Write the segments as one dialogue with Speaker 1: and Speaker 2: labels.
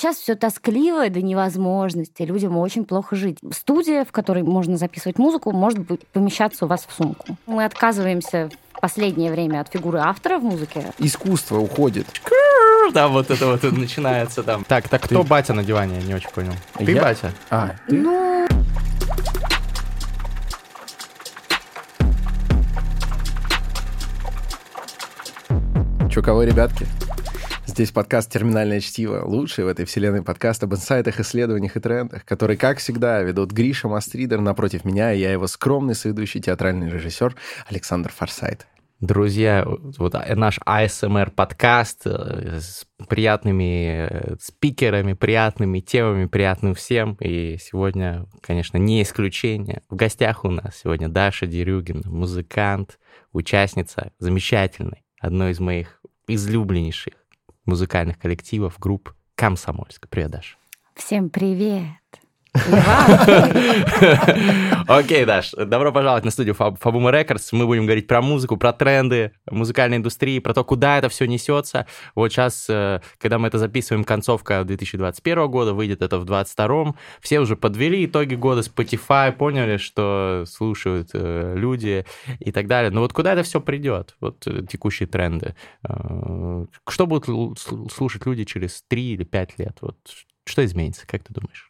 Speaker 1: Сейчас все тоскливо до невозможности, людям очень плохо жить. Студия, в которой можно записывать музыку, может быть, помещаться у вас в сумку. Мы отказываемся в последнее время от фигуры автора в музыке.
Speaker 2: Искусство уходит.
Speaker 3: Да, вот это вот начинается там. Так, так кто батя на диване? Я не очень понял. Ты батя?
Speaker 2: А?
Speaker 1: Ну,
Speaker 2: Чё, кого, ребятки? Здесь подкаст «Терминальное чтиво», лучший в этой вселенной подкаст об инсайтах, исследованиях и трендах, который, как всегда, ведут Гриша Мастридер напротив меня, и я его скромный соведущий театральный режиссер Александр Форсайт.
Speaker 3: Друзья, вот наш ASMR подкаст э, с приятными э, спикерами, приятными темами, приятным всем. И сегодня, конечно, не исключение. В гостях у нас сегодня Даша Дерюгина, музыкант, участница замечательной, одной из моих излюбленнейших музыкальных коллективов, групп «Комсомольск». Привет, Даша.
Speaker 1: всем привет.
Speaker 3: Окей, Даш, добро пожаловать на студию Фаб- Фабума Рекордс. Мы будем говорить про музыку, про тренды музыкальной индустрии, про то, куда это все несется. Вот сейчас, э, когда мы это записываем, концовка 2021 года, выйдет это в 2022. Все уже подвели итоги года Spotify, поняли, что слушают э, люди и так далее. Но вот куда это все придет? Вот э, текущие тренды. Что будут слушать люди через 3 или 5 лет? Вот что изменится, как ты думаешь?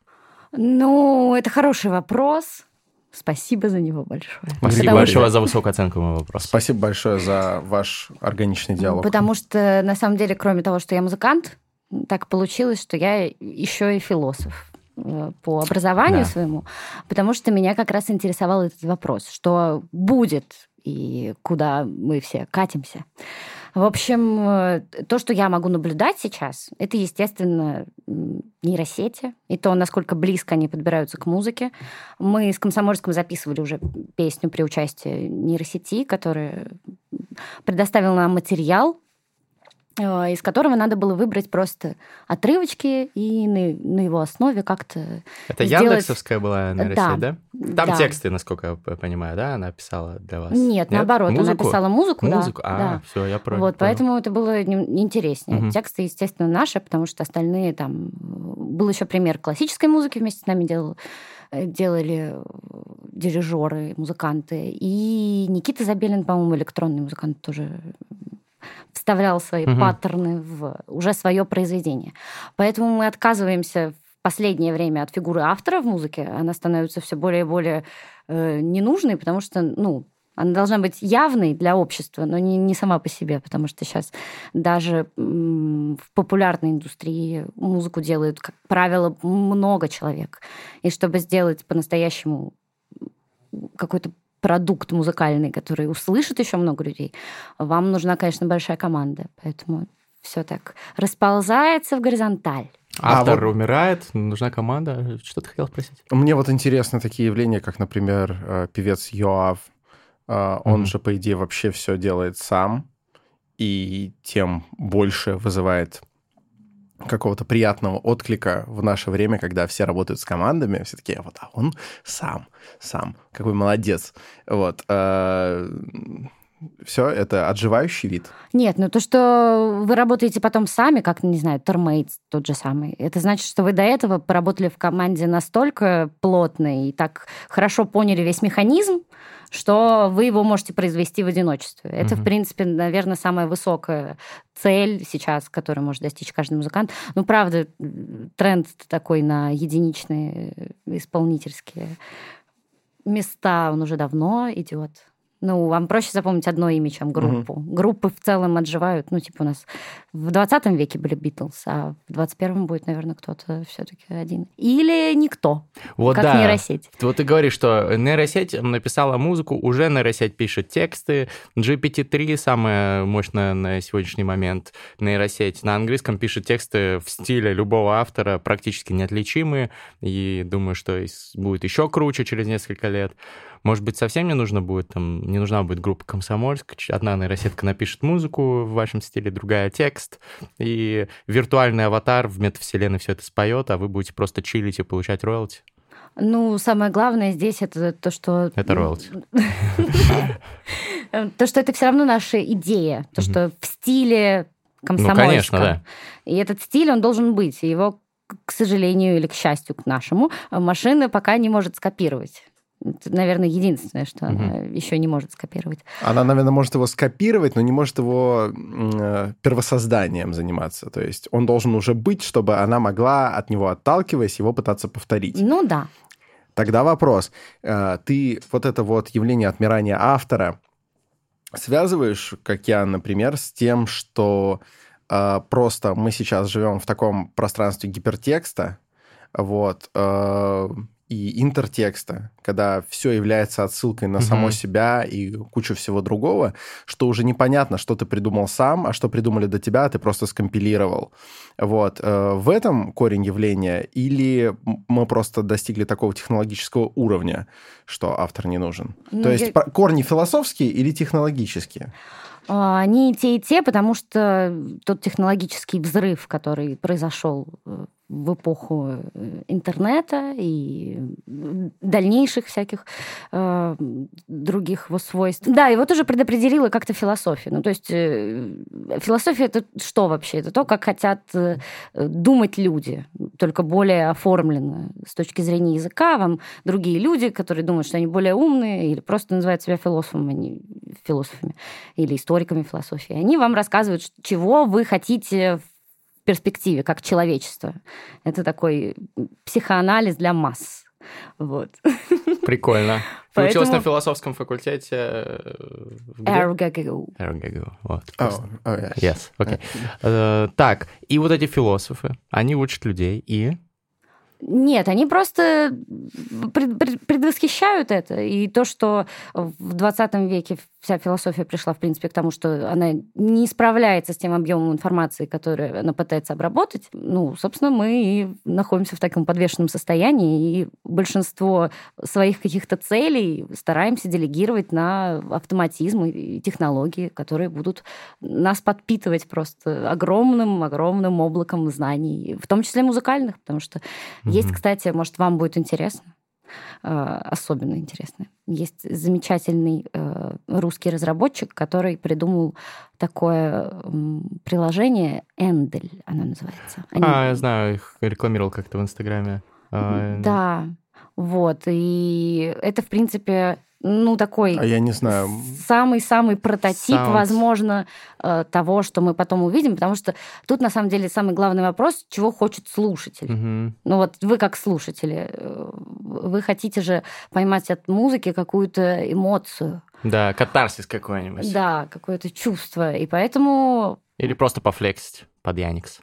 Speaker 1: Ну, это хороший вопрос. Спасибо за него большое.
Speaker 3: Спасибо
Speaker 1: Потому
Speaker 3: большое
Speaker 1: что-
Speaker 3: за высокую оценку моего вопроса.
Speaker 2: Спасибо большое за ваш органичный диалог.
Speaker 1: Потому что, на самом деле, кроме того, что я музыкант, так получилось, что я еще и философ э, по образованию
Speaker 3: Да.
Speaker 1: своему, потому что меня как раз интересовал этот вопрос, что будет и куда мы все катимся. В общем, э, то, что я могу наблюдать сейчас, это, естественно, нейросети, и то, насколько близко они подбираются к музыке. Мы с Комсомольском записывали уже песню при участии нейросети, которая предоставила нам материал, из которого надо было выбрать просто отрывочки и на, на его основе как-то
Speaker 3: Это
Speaker 1: сделать-
Speaker 3: Яндексовская была нейросеть, да? Там
Speaker 1: да.
Speaker 3: тексты, насколько я понимаю, да, она писала для вас?
Speaker 1: Нет, наоборот, она
Speaker 3: Музыку?
Speaker 1: писала музыку, да,
Speaker 3: Музыку? А,
Speaker 1: да.
Speaker 3: все, я про-
Speaker 1: Вот,
Speaker 3: понял.
Speaker 1: поэтому это было не- интереснее.
Speaker 3: Мгм.
Speaker 1: Тексты, естественно, наши, потому что остальные там... Был еще пример классической музыки вместе с нами делал, э, делали э, дирижеры, музыканты. И Никита Забелин, по-моему, электронный музыкант тоже вставлял свои
Speaker 3: Мгм.
Speaker 1: паттерны в уже свое произведение. Поэтому мы отказываемся в последнее время от фигуры автора в музыке. Она становится все более и более э, ненужной, потому что, ну, она должна быть явной для общества, но не, не сама по себе, потому что сейчас даже в популярной индустрии музыку делают, как правило, много человек. И чтобы сделать по-настоящему какой-то продукт музыкальный, который услышит еще много людей, вам нужна, конечно, большая команда. Поэтому все так расползается в горизонталь.
Speaker 2: А
Speaker 3: Автор
Speaker 2: вот-
Speaker 3: умирает, нужна команда. Что ты хотел спросить?
Speaker 2: Мне вот интересны такие явления, как, например, э, певец Йоав. Э, Он
Speaker 3: Мгм.
Speaker 2: же, по идее, вообще все делает сам, и тем больше вызывает какого-то приятного отклика в наше время, когда все работают с командами, все такие, вот, а он сам, сам, какой молодец. Вот. Все, это отживающий вид.
Speaker 1: Нет, ну то, что вы работаете потом сами, как, не знаю, Termates тот же самый, это значит, что вы до этого поработали в команде настолько плотно и так хорошо поняли весь механизм, что вы его можете произвести в одиночестве. Это,
Speaker 3: Мгм.
Speaker 1: в принципе, наверное, самая высокая цель сейчас, которую может достичь каждый музыкант. Ну, правда, тренд такой на единичные э, исполнительские места, он уже давно идет. Ну, вам проще запомнить одно имя, чем группу. Группы в целом отживают. Ну, типа у нас в 20 веке были Битлз, а в 21 будет, наверное, кто-то все-таки один. Или никто,
Speaker 3: Вот
Speaker 1: как
Speaker 3: да.
Speaker 1: нейросеть.
Speaker 3: Вот ты говоришь, что нейросеть написала музыку, уже нейросеть пишет тексты. GPT-3 самая мощная на сегодняшний момент нейросеть. На английском пишет тексты в стиле любого автора, практически неотличимые. И думаю, что будет еще круче через несколько лет. Может быть, совсем не нужно будет, там, не нужна будет группа Комсомольск, одна нейросетка напишет музыку в вашем стиле, другая текст, и виртуальный аватар в метавселенной все это споет, а вы будете просто чилить и получать роялти.
Speaker 1: Ну, самое главное здесь это то, что...
Speaker 3: Это роялти.
Speaker 1: То, что это все равно наша идея. То, что в стиле
Speaker 3: Ну,
Speaker 1: комсомольска.
Speaker 3: конечно, да.
Speaker 1: И этот стиль, он должен быть. Его к сожалению или к счастью, к нашему, машина пока не может скопировать. Это, наверное, единственное, что угу. она еще не может скопировать.
Speaker 2: Она, наверное, может его скопировать, но не может его э, первосозданием заниматься. То есть он должен уже быть, чтобы она могла от него отталкиваясь его пытаться повторить.
Speaker 1: Ну да.
Speaker 2: Тогда вопрос. Э, ты вот это вот явление отмирания автора связываешь, как я, например, с тем, что э, просто мы сейчас живем в таком пространстве гипертекста, вот, и интертекста, когда все является отсылкой на угу. само себя и кучу всего другого, что уже непонятно, что ты придумал сам, а что придумали до тебя, ты просто скомпилировал. Вот. Э, в этом корень явления или мы просто достигли такого технологического уровня, что автор не нужен? Ну, То я... есть корни философские или технологические?
Speaker 1: А, они и те, и те, потому что тот технологический взрыв, который произошел э, в эпоху э, интернета и дальнейших всяких э, других его свойств. Да, и вот уже предопределила как-то философию. Ну, то есть э, философия это что вообще? Это то, как хотят э, думать люди, только более оформленно с точки зрения языка. Вам другие люди, которые думают, что они более умные или просто называют себя философами, они философами или историками философии, они вам рассказывают, чего вы хотите в перспективе, как человечество. Это такой психоанализ для масс. Вот.
Speaker 3: Прикольно. Ты Поэтому... училась на философском факультете э,
Speaker 1: РГГУ.
Speaker 3: РГГУ, вот. Oh, oh, yes. yes. Okay. Uh, так, и вот эти философы, они учат людей, и...
Speaker 1: Нет, они просто предвосхищают это. И то, что в 20 веке вся философия пришла, в принципе, к тому, что она не справляется с тем объемом информации, которую она пытается обработать, ну, собственно, мы и находимся в таком подвешенном состоянии, и большинство своих каких-то целей стараемся делегировать на автоматизм и технологии, которые будут нас подпитывать просто огромным-огромным облаком знаний, в том числе музыкальных, потому что. Есть, кстати, может, вам будет интересно, Э, особенно интересное. Есть замечательный э, русский разработчик, который придумал такое приложение Эндель, оно называется.
Speaker 3: Они... А, я знаю, их рекламировал как-то в Инстаграме.
Speaker 1: А, да, вот. И это, в принципе, ну, такой...
Speaker 2: А я не знаю.
Speaker 1: Самый-самый прототип, Sounds. возможно, э, того, что мы потом увидим, потому что тут, на самом деле, самый главный вопрос, чего хочет слушатель. Угу. Ну, вот вы как слушатели, э, вы хотите же поймать от музыки какую-то эмоцию.
Speaker 3: Да, катарсис какой-нибудь.
Speaker 1: Да, какое-то чувство. И поэтому...
Speaker 3: Или просто пофлексить под Яникс.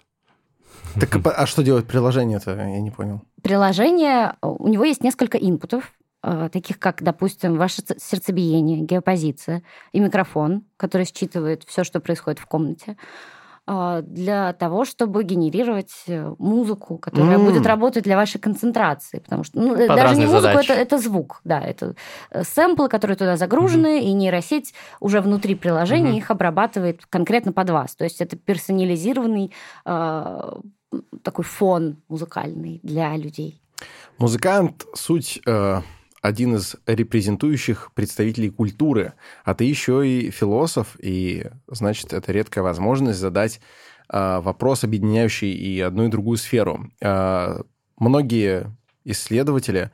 Speaker 2: Так, а что делать приложение-то? Я не понял.
Speaker 1: Приложение, у него есть несколько инпутов. Э, таких как, допустим, ваше сердцебиение, геопозиция и микрофон, который считывает все, что происходит в комнате, э, для того, чтобы генерировать э, музыку, которая mm. будет работать для вашей концентрации, потому что ну, даже не музыку, это, это звук, да, это сэмплы, которые туда загружены, mm-hmm. и нейросеть уже внутри приложения mm-hmm. их обрабатывает конкретно под вас, то есть это персонализированный э, такой фон музыкальный для людей.
Speaker 2: Музыкант суть э, один из репрезентующих представителей культуры, а ты еще и философ, и, значит, это редкая возможность задать э, вопрос, объединяющий и одну, и другую сферу. Э, многие исследователи,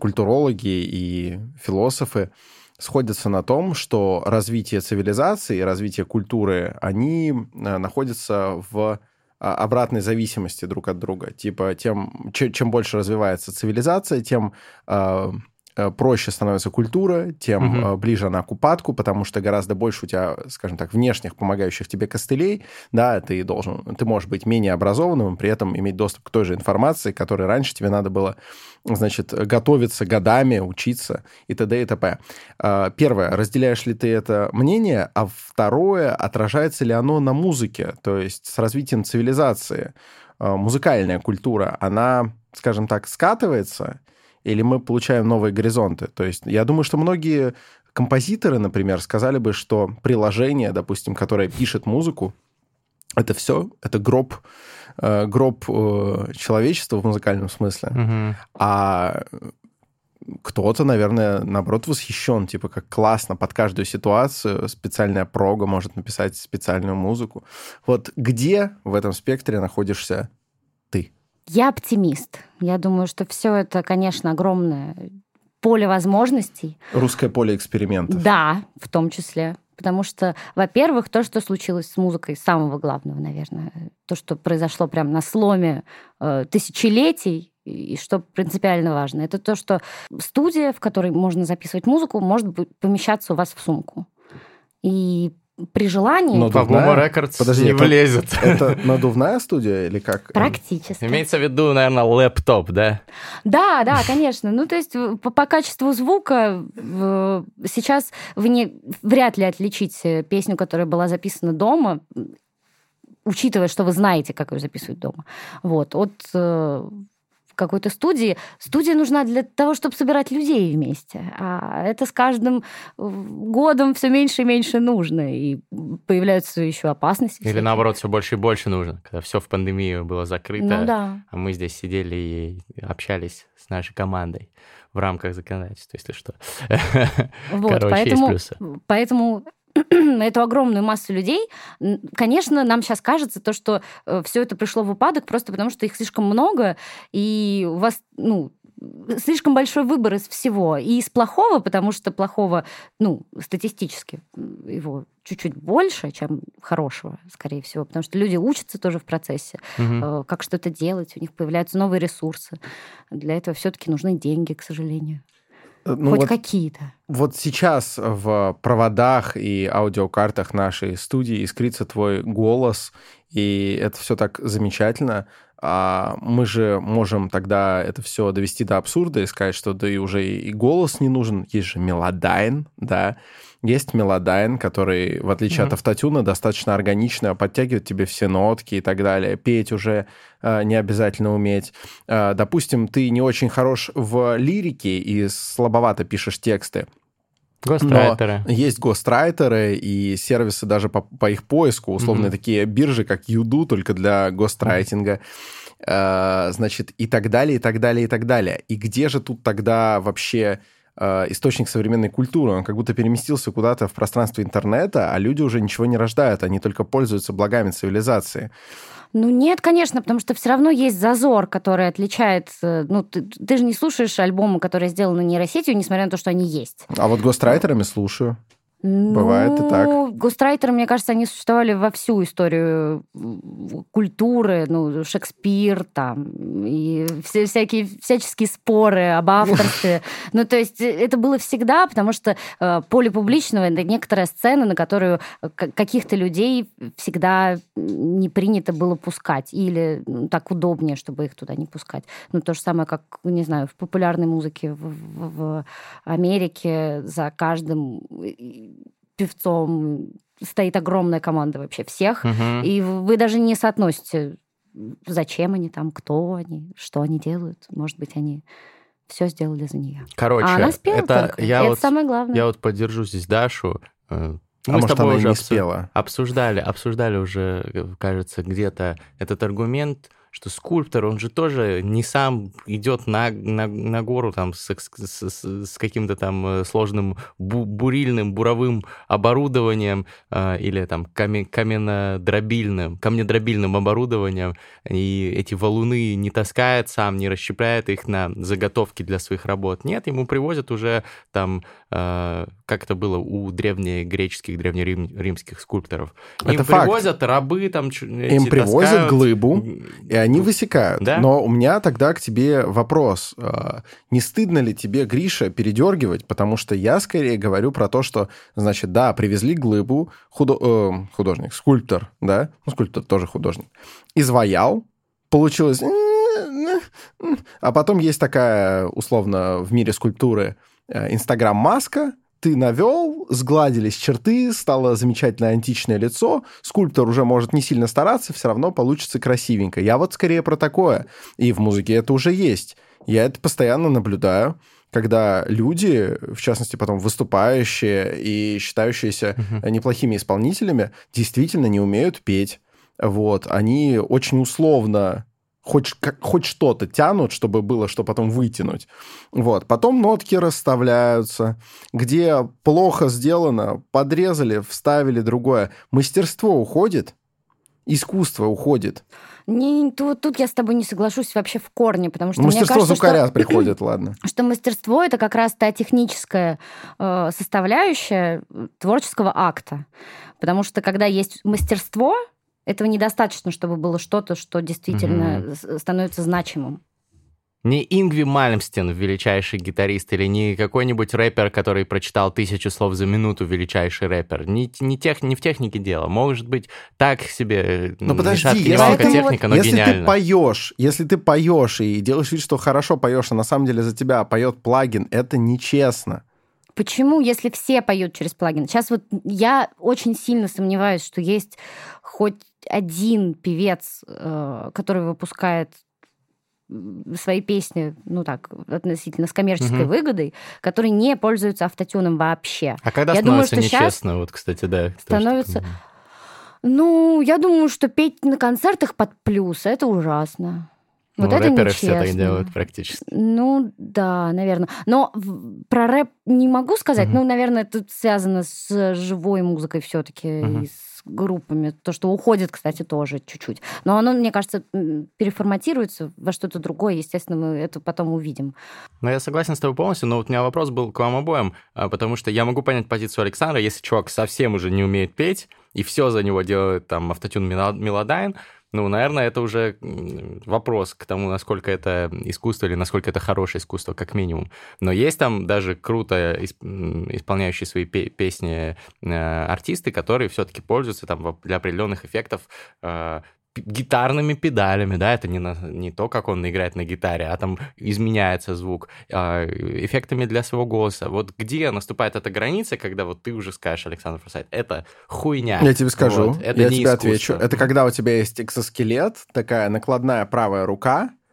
Speaker 2: культурологи и философы сходятся на том, что развитие цивилизации, развитие культуры, они э, находятся в обратной зависимости друг от друга. Типа, тем, чем больше развивается цивилизация, тем проще становится культура, тем угу. ближе она к упадку, потому что гораздо больше у тебя, скажем так, внешних помогающих тебе костылей, да, ты должен, ты можешь быть менее образованным, при этом иметь доступ к той же информации, которой раньше тебе надо было, значит, готовиться годами, учиться и т.д. и т.п. Э, первое, разделяешь ли ты это мнение, а второе, отражается ли оно на музыке, то есть с развитием цивилизации, музыкальная культура, она, скажем так, скатывается или мы получаем новые горизонты. То есть я думаю, что многие композиторы, например, сказали бы, что приложение, допустим, которое пишет музыку, это все, это гроб, э, гроб э, человечества в музыкальном смысле. Угу. А кто-то, наверное, наоборот, восхищен, типа, как классно под каждую ситуацию специальная прога может написать специальную музыку. Вот где в этом спектре находишься?
Speaker 1: Я оптимист. Я думаю, что все это, конечно, огромное поле возможностей.
Speaker 2: Русское поле экспериментов.
Speaker 1: Да, в том числе. Потому что, во-первых, то, что случилось с музыкой, самого главного, наверное, то, что произошло прямо на сломе э, тысячелетий, и что принципиально важно, это то, что студия, в которой можно записывать музыку, может помещаться у вас в сумку. И при желании...
Speaker 3: Но Буму Рекордс
Speaker 2: Подожди,
Speaker 3: не
Speaker 2: это,
Speaker 3: влезет.
Speaker 2: Это надувная студия или как?
Speaker 1: Практически.
Speaker 3: Имеется в виду, наверное, лэптоп, да?
Speaker 1: Да, да, конечно. Ну, то есть по, по качеству звука сейчас вы не, вряд ли отличите песню, которая была записана дома, учитывая, что вы знаете, как ее записывать дома. Вот, от э, какой-то студии. Студия нужна для того, чтобы собирать людей вместе. А это с каждым э, годом все меньше и меньше нужно. И появляются еще опасности.
Speaker 3: Или всякие. наоборот, все больше и больше нужно. Когда все в пандемию было закрыто,
Speaker 1: ну, да.
Speaker 3: а мы здесь сидели и общались с нашей командой в рамках законодательства, если что.
Speaker 1: Вот, Короче, поэтому, есть плюсы. Поэтому эту огромную массу людей, конечно, нам сейчас кажется то, что э, все это пришло в упадок просто потому, что их слишком много, и у вас, ну, слишком большой выбор из всего. И из плохого, потому что плохого, ну, статистически его чуть-чуть больше, чем хорошего, скорее всего, потому что люди учатся тоже в процессе, угу. как что-то делать, у них появляются новые ресурсы. Для этого все-таки нужны деньги, к сожалению. Э, ну, Хоть вот, какие-то.
Speaker 2: Вот сейчас в проводах и аудиокартах нашей студии искрится твой голос, и это все так замечательно. А мы же можем тогда это все довести до абсурда и сказать, что да и уже и голос не нужен, есть же Melodyne, да, есть Melodyne, который, в отличие mm-hmm. от автотюна, достаточно органично подтягивает тебе все нотки и так далее. Петь уже э, не обязательно уметь. Э, допустим, ты не очень хорош в лирике и слабовато пишешь тексты.
Speaker 3: Ghostwriter ы.
Speaker 2: Но есть ghostwriter ы и сервисы даже по, по их поиску, условно mm-hmm. такие биржи, как YouDo, только для ghostwriting а. Mm-hmm. Значит, и так далее, и так далее, и так далее. И где же тут тогда вообще источник современной культуры. Он как будто переместился куда-то в пространство интернета, а люди уже ничего не рождают, они только пользуются благами цивилизации.
Speaker 1: Ну нет, конечно, потому что все равно есть зазор, который отличает... Э, ну, ты, ты же не слушаешь альбомы, которые сделаны нейросетью, несмотря на то, что они есть.
Speaker 2: А вот гострайтерами слушаю. Бывает и так.
Speaker 1: Ну, гострайтеры, мне кажется, они существовали во всю историю культуры, ну, Шекспир там, и все, всякие всяческие споры об авторстве. Ну, то есть э, это было всегда, потому что э, поле публичного — это некоторая сцена, на которую э, каких-то людей всегда не принято было пускать, или ну, так удобнее, чтобы их туда не пускать. Ну, то же самое, как, не знаю, в популярной музыке в, в, в Америке за каждым певцом стоит огромная команда вообще всех, угу. и вы даже не соотносите, зачем они там, кто они, что они делают. Может быть, они все сделали за нее.
Speaker 3: Короче,
Speaker 1: а она спела
Speaker 3: это,
Speaker 1: только.
Speaker 3: Я
Speaker 1: это
Speaker 3: вот,
Speaker 1: самое главное.
Speaker 3: Я вот поддержу здесь Дашу. Э,
Speaker 2: а Мы может, с тобой она уже не спела.
Speaker 3: обсуждали, обсуждали уже, кажется, где-то этот аргумент что скульптор, он же тоже не сам идет на, на, на гору там с, с, с, с каким-то там э, сложным бу, бурильным, буровым оборудованием э, или там камен, каменнодробильным, камнедробильным оборудованием, и эти валуны не таскает сам, не расщепляет их на заготовки для своих работ. Нет, ему привозят уже там, как это было у древнегреческих, древнеримских скульпторов. Им это привозят факт. рабы там...
Speaker 2: Им привозят таскают. глыбу, и они высекают. Да? Но у меня тогда к тебе вопрос. А, не стыдно ли тебе, Гриша, передергивать? Потому что я скорее говорю про то, что, значит, да, привезли глыбу, худо... э, художник, скульптор, да, ну, скульптор тоже художник, изваял, получилось... А потом есть такая, условно, в мире скульптуры э, Инстаграм-маска, ты навел, сгладились черты, стало замечательное античное лицо, скульптор уже может не сильно стараться, все равно получится красивенько. Я вот скорее про такое. И в музыке это уже есть. Я это постоянно наблюдаю когда люди, в частности, потом выступающие и считающиеся uh-huh. неплохими исполнителями, действительно не умеют петь. Вот, они очень условно хоть, как, хоть что-то тянут, чтобы было что потом вытянуть. Вот. Потом нотки расставляются, где плохо сделано, подрезали, вставили другое. Мастерство уходит, искусство уходит.
Speaker 1: Не, тут, тут я с тобой не соглашусь вообще в корне, потому что
Speaker 2: Мастерство
Speaker 1: мне кажется,
Speaker 2: звукаря
Speaker 1: что,
Speaker 2: приходит, ладно.
Speaker 1: что мастерство это как раз та техническая э, составляющая творческого акта. Потому что когда есть мастерство, этого недостаточно, чтобы было что-то, что действительно
Speaker 3: Мгм.
Speaker 1: становится значимым.
Speaker 3: Не Ингви Мальмстен, величайший гитарист, или не какой-нибудь рэпер, который прочитал тысячу слов за минуту, величайший рэпер. Не, не, тех, не в технике дело. Может быть, так себе ни
Speaker 2: подожди, если
Speaker 1: ты-
Speaker 3: техника, но
Speaker 2: если ты поешь, если ты поешь и делаешь вид, что хорошо поешь, а на самом деле за тебя поет плагин, это нечестно.
Speaker 1: Почему, если все поют через плагин? Сейчас вот я очень сильно сомневаюсь, что есть хоть один певец, э, который выпускает свои песни, ну так, относительно с коммерческой
Speaker 3: Мгм.
Speaker 1: выгодой, который не пользуется автотюном вообще.
Speaker 3: А когда
Speaker 1: Я думаю,
Speaker 3: становится
Speaker 1: что щас
Speaker 3: нечестно, вот, кстати, да.
Speaker 1: становится-. Ну, я думаю, что петь на концертах под плюс это ужасно. Вот
Speaker 3: Ну,
Speaker 1: это
Speaker 3: рэперы все так
Speaker 1: нечестно.
Speaker 3: делают практически.
Speaker 1: Ну, да, наверное. Но про рэп не могу сказать.
Speaker 3: Мгм.
Speaker 1: Ну, наверное, тут связано с живой музыкой все-таки
Speaker 3: Мгм.
Speaker 1: и с группами. То, что уходит, кстати, тоже чуть-чуть. Но оно, мне кажется, переформатируется во что-то другое. Естественно, мы это потом увидим.
Speaker 3: Ну, я согласен с тобой полностью, но вот у меня вопрос был к вам обоим, а, потому что я могу понять позицию Александра, если чувак совсем уже не умеет петь, и все за него делает там автотюн Melo- Melodyne, ну, наверное, это уже вопрос к тому, насколько это искусство или насколько это хорошее искусство, как минимум. Но есть там даже круто исполняющие свои пе- песни э, артисты, которые все-таки пользуются там для определенных эффектов э, гитарными педалями, да, это не, на- не то, как он играет на гитаре, а там изменяется звук, а, эффектами для своего голоса. Вот где наступает эта граница, когда вот ты уже скажешь, Александр Форсайт, это хуйня.
Speaker 2: Я тебе скажу,
Speaker 3: Вот, это
Speaker 2: я
Speaker 3: не
Speaker 2: тебе
Speaker 3: искусство.
Speaker 2: отвечу. Это когда у тебя есть экзоскелет, такая накладная правая рука, э,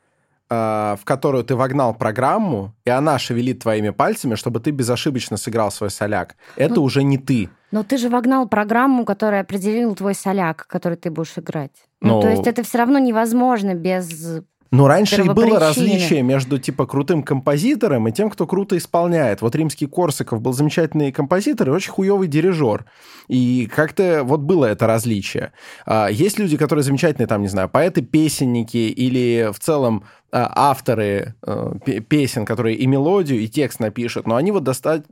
Speaker 2: в которую ты вогнал программу, и она шевелит твоими пальцами, чтобы ты безошибочно сыграл свой соляк. Это
Speaker 1: Ну,
Speaker 2: уже не ты.
Speaker 1: Но ты же вогнал программу, которая определила твой соляк, который ты будешь играть. Ну,
Speaker 2: Ну,
Speaker 1: то есть это все равно невозможно без...
Speaker 2: Но раньше и было различие между типа крутым композитором и тем, кто круто исполняет. Вот римский Корсаков был замечательный композитор и очень хуевый дирижер. И как-то вот было это различие. А, Есть люди, которые замечательные, там, не знаю, поэты-песенники или в целом а, авторы э, пе- песен, которые и мелодию, и текст напишут, но они вот доста-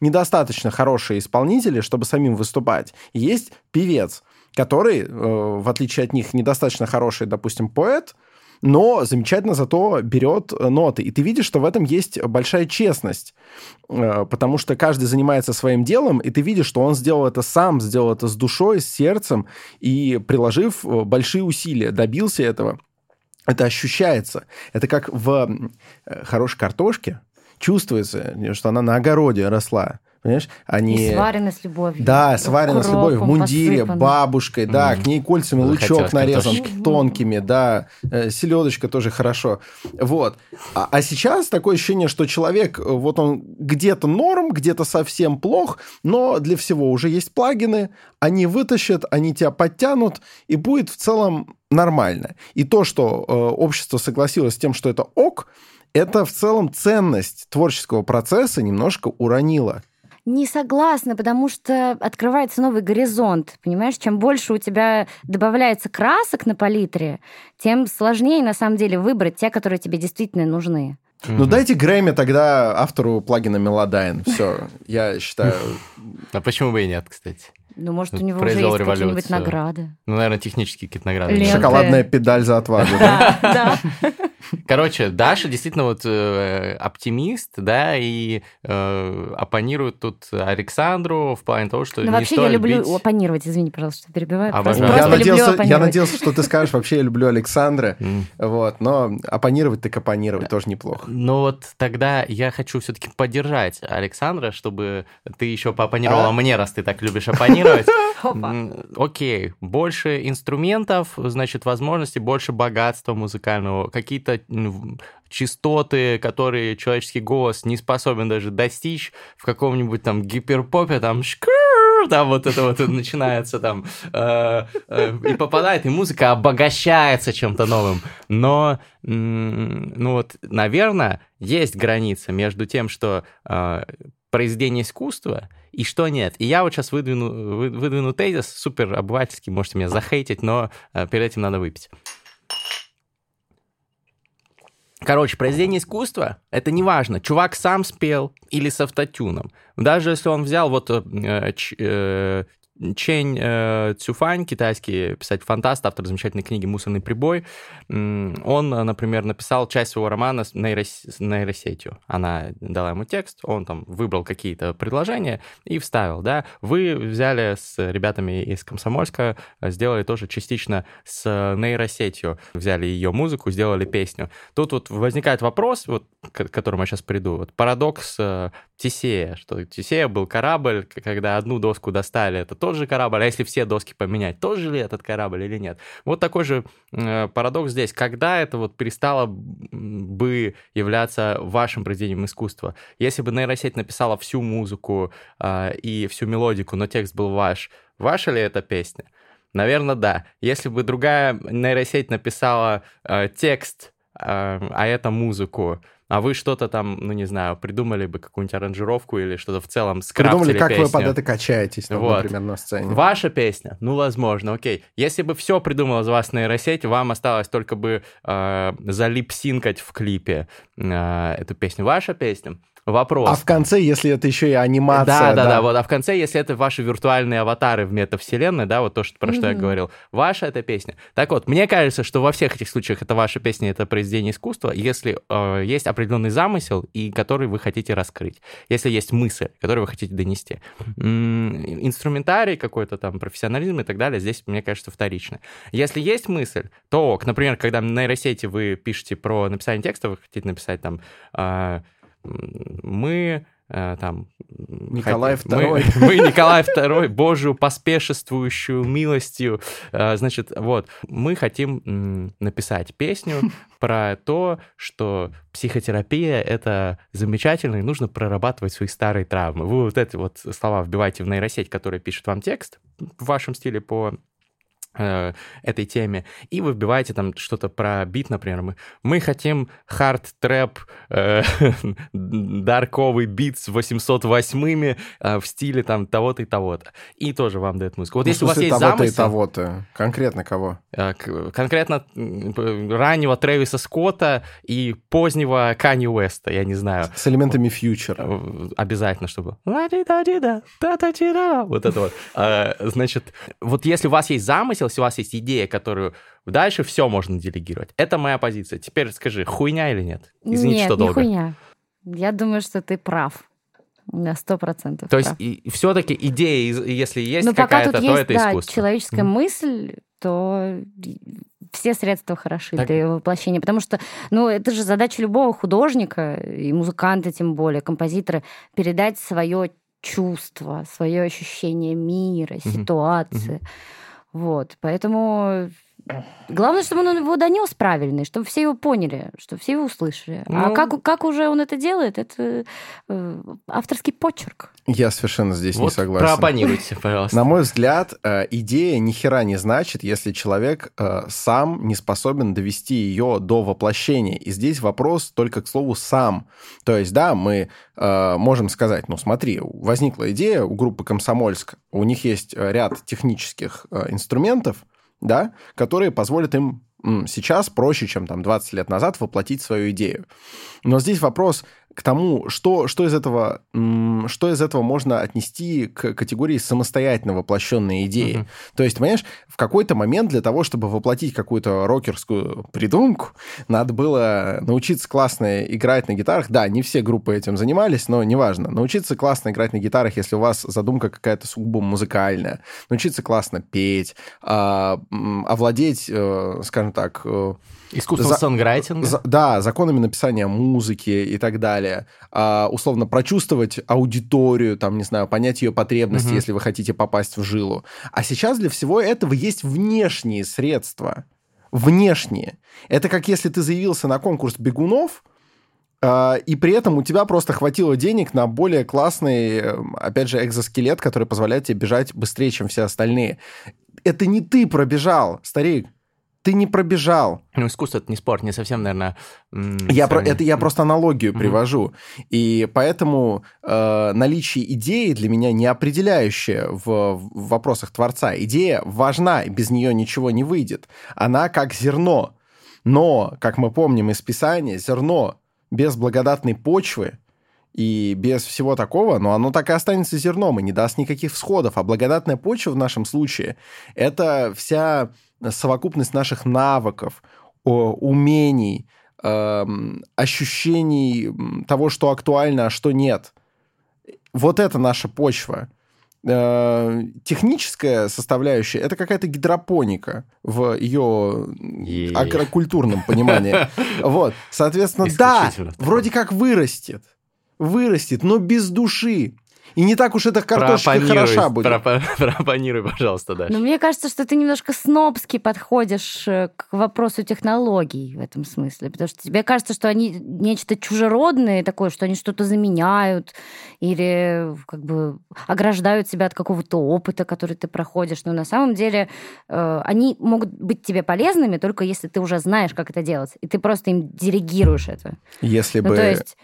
Speaker 2: недостаточно хорошие исполнители, чтобы самим выступать. Есть певец, который, э, в отличие от них, недостаточно хороший, допустим, поэт, но замечательно зато берет э, ноты. И ты видишь, что в этом есть большая честность, Э, потому что каждый занимается своим делом, и ты видишь, что он сделал это сам, сделал это с душой, с сердцем, и приложив э, большие усилия, добился этого. Это ощущается. Это как в хорошей картошке чувствуется, что она на огороде росла. Понимаешь? Они...
Speaker 1: И сварено с любовью.
Speaker 2: Да, сварено с любовью, в мундире,
Speaker 1: посыпано.
Speaker 2: бабушкой, да,
Speaker 3: Мгм.
Speaker 2: к ней кольцами лучок нарезан,
Speaker 3: картошечки.
Speaker 2: тонкими, да, э, селедочка тоже хорошо. Вот. А, а сейчас такое ощущение, что человек, э, вот он где-то норм, где-то совсем плох, но для всего уже есть плагины, они вытащат, они тебя подтянут, и будет в целом нормально. И то, что э, общество согласилось с тем, что это ок, это в целом ценность творческого процесса немножко уронило.
Speaker 1: Не согласна, потому что открывается новый горизонт. Понимаешь, чем больше у тебя добавляется красок на палитре, тем сложнее на самом деле выбрать те, которые тебе действительно нужны.
Speaker 2: Ну дайте Грэмми тогда автору плагина Melodyne. Все, я считаю.
Speaker 3: А почему бы и нет, кстати?
Speaker 1: Ну, может, у
Speaker 3: Вот
Speaker 1: него уже
Speaker 3: произвел
Speaker 1: есть какие-нибудь награды.
Speaker 3: Ну, наверное, технические какие-то награды.
Speaker 1: Ленты.
Speaker 2: Шоколадная педаль за отвагу. Да,
Speaker 1: да.
Speaker 3: Короче, Даша действительно вот э, оптимист, да, и э, оппонирует тут Александру в плане того, что
Speaker 1: Ну,
Speaker 3: не
Speaker 1: вообще, я люблю
Speaker 3: бить-
Speaker 1: оппонировать. Извини, пожалуйста, что перебиваю. Просто,
Speaker 3: Обожаю.
Speaker 2: Я
Speaker 1: просто люблю
Speaker 2: надеялся, я надеялся, что ты скажешь, вообще я люблю Александра. Вот, но оппонировать так оппонировать тоже неплохо.
Speaker 3: Ну вот тогда я хочу все-таки поддержать Александра, чтобы ты еще пооппонировала
Speaker 2: А?
Speaker 3: мне, раз ты так любишь оппонировать. Окей, больше инструментов, значит, возможностей, больше богатства музыкального, какие-то частоты, которые человеческий голос не способен даже достичь в каком-нибудь там гиперпопе, там шкр, там вот это вот начинается там, э, э, и попадает, и музыка обогащается чем-то новым. Но, ну вот, наверное, есть граница между тем, что э, произведение искусства и что нет. И я вот сейчас выдвину, вы- выдвину тезис, супер обывательский, можете меня захейтить, но э, перед этим надо выпить. Короче, произведение искусства — это не важно, чувак сам спел или с автотюном. Даже если он взял вот э, ч, э, Чень э, Цюфань, китайский писатель-фантаст, автор замечательной книги «Мусорный прибой», он, например, написал часть своего романа с, нейрос... с нейросетью. Она дала ему текст, он там выбрал какие-то предложения и вставил, да. Вы взяли с ребятами из Комсомольска, сделали тоже частично с нейросетью, взяли ее музыку, сделали песню. Тут вот возникает вопрос, вот, к которому я сейчас приду, вот парадокс э, Тесея, что Тесея был корабль, когда одну доску достали, это тот же корабль, а если все доски поменять, тот же ли этот корабль или нет? Вот такой же э, парадокс здесь. Когда это вот перестало бы являться вашим произведением искусства? Если бы нейросеть написала всю музыку э, и всю мелодику, но текст был ваш, ваша ли это песня? Наверное, да. Если бы другая нейросеть написала э, текст, э, а это музыку, а вы что-то там, ну не знаю, придумали бы какую-нибудь аранжировку или что-то в целом скрафтили
Speaker 2: Придумали, как
Speaker 3: песню.
Speaker 2: вы под это качаетесь, там,
Speaker 3: Вот.
Speaker 2: например, на сцене.
Speaker 3: Ваша песня? Ну, возможно, окей. Если бы все придумала за вас нейросеть, вам осталось только бы э, залипсинкать в клипе э, эту песню. Ваша песня? Вопрос.
Speaker 2: А в конце, если это еще и анимация,
Speaker 3: Да, да, да, вот. А в конце, если это ваши виртуальные аватары в метавселенной, да, вот то, что, про что я говорил, ваша эта песня. Так вот, мне кажется, что во всех этих случаях это ваша песня, это произведение искусства, если э, есть определенный замысел, и который вы хотите раскрыть. Если есть мысль, которую вы хотите донести. М, Инструментарий какой-то там, профессионализм и так далее, здесь, мне кажется, вторично. Если есть мысль, то. Например, когда на нейросети вы пишете про написание текста, вы хотите написать там... э, мы э, там...
Speaker 2: Николай
Speaker 3: хот-
Speaker 2: II.
Speaker 3: Мы, мы Николай II, Божию поспешествующую милостью. Э, Значит, вот, мы хотим написать песню про то, что психотерапия — это замечательно, и нужно прорабатывать свои старые травмы. Вы вот эти вот слова вбиваете в нейросеть, которая пишет вам текст в вашем стиле по этой теме, и вы вбиваете там что-то про бит, например, мы, мы хотим hard trap, э, дарковый бит с 808-ми э, в стиле там того-то и того-то. И тоже вам дает музыку. Вот
Speaker 2: Ну,
Speaker 3: если у вас есть
Speaker 2: того-то и
Speaker 3: замысел,
Speaker 2: того-то. Конкретно кого?
Speaker 3: э, конкретно раннего Трэвиса Скотта и позднего Канье Уэста, я не знаю,
Speaker 2: С элементами Future а.
Speaker 3: Э, обязательно, чтобы вот это вот. Э, Значит, вот если у вас есть замысел, если у вас есть идея, которую дальше все можно делегировать. Это моя позиция. Теперь скажи, хуйня или нет? Извините,
Speaker 1: Нет,
Speaker 3: что
Speaker 1: не
Speaker 3: долго.
Speaker 1: хуйня. Я думаю, что ты прав. На сто процентов
Speaker 3: То есть и, все-таки идея, если есть
Speaker 1: Но Ну, пока
Speaker 3: какая-то,
Speaker 1: тут
Speaker 3: то
Speaker 1: есть,
Speaker 3: это
Speaker 1: да,
Speaker 3: искусство.
Speaker 1: человеческая
Speaker 3: Мгм.
Speaker 1: мысль, то все средства хороши
Speaker 3: Так-
Speaker 1: для ее воплощения. Потому что, ну, это же задача любого художника, и музыканта тем более, композитора, передать свое чувство, свое ощущение мира, ситуации. Вот, поэтому главное, чтобы он его донес правильно, чтобы все его поняли, чтобы все его услышали. а
Speaker 3: Ну-
Speaker 1: как, как уже он это делает, это э, авторский почерк.
Speaker 2: Я совершенно здесь не
Speaker 3: Вот
Speaker 2: согласен.
Speaker 3: проопонируйте, пожалуйста.
Speaker 2: На мой взгляд, э, идея ни хера не значит, если человек э, сам не способен довести ее до воплощения. И здесь вопрос только к слову сам. То есть, да, мы можем сказать, ну смотри, возникла идея у группы Комсомольск, у них есть ряд технических инструментов, да, которые позволят им сейчас проще, чем там 20 лет назад, воплотить свою идею. Но здесь вопрос к тому, что, что, из этого, что из этого можно отнести к категории самостоятельно воплощенной идеи.
Speaker 3: Мгм.
Speaker 2: То есть, понимаешь, в какой-то момент для того, чтобы воплотить какую-то рокерскую придумку, надо было научиться классно играть на гитарах. Да, не все группы этим занимались, но неважно. Научиться классно играть на гитарах, если у вас задумка какая-то сугубо музыкальная. Научиться классно петь, а, овладеть, э, скажем так, э,
Speaker 3: Искусство
Speaker 2: За-
Speaker 3: сонграйтинга.
Speaker 2: за- да, законами написания музыки и так далее. А, условно, прочувствовать аудиторию, там, не знаю, понять ее потребности,
Speaker 3: Мгм.
Speaker 2: если вы хотите попасть в жилу. А сейчас для всего этого есть внешние средства. Внешние. Это как если ты заявился на конкурс бегунов, а, и при этом у тебя просто хватило денег на более классный, опять же, экзоскелет, который позволяет тебе бежать быстрее, чем все остальные. Это не ты пробежал, старик. Ты не пробежал.
Speaker 3: Ну, искусство — это не спорт, не совсем, наверное...
Speaker 2: Я, про, это я просто аналогию
Speaker 3: Мгм.
Speaker 2: привожу. И поэтому э, наличие идеи для меня не определяющее в, в вопросах творца. Идея важна, и без нее ничего не выйдет. Она как зерно. Но, как мы помним из Писания, зерно без благодатной почвы и без всего такого, но оно так и останется зерном и не даст никаких всходов. А благодатная почва в нашем случае — это вся совокупность наших навыков, умений, эм, ощущений того, что актуально, а что нет. Вот это наша почва. Э, техническая составляющая это какая-то гидропоника в ее агрокультурном понимании. Вот, соответственно, да, вроде как вырастет, вырастет, но без души. И не так уж эта картошечка хороша будет.
Speaker 3: Пропонируй, пожалуйста, Даша.
Speaker 1: Но мне кажется, что ты немножко снобски подходишь э, к вопросу технологий в этом смысле, потому что тебе кажется, что они нечто чужеродное такое, что они что-то заменяют или как бы ограждают себя от какого-то опыта, который ты проходишь. Но на самом деле э, они могут быть тебе полезными только если ты уже знаешь, как это делать, и ты просто им диригируешь это.
Speaker 2: Если
Speaker 1: ну,
Speaker 2: бы...
Speaker 1: То есть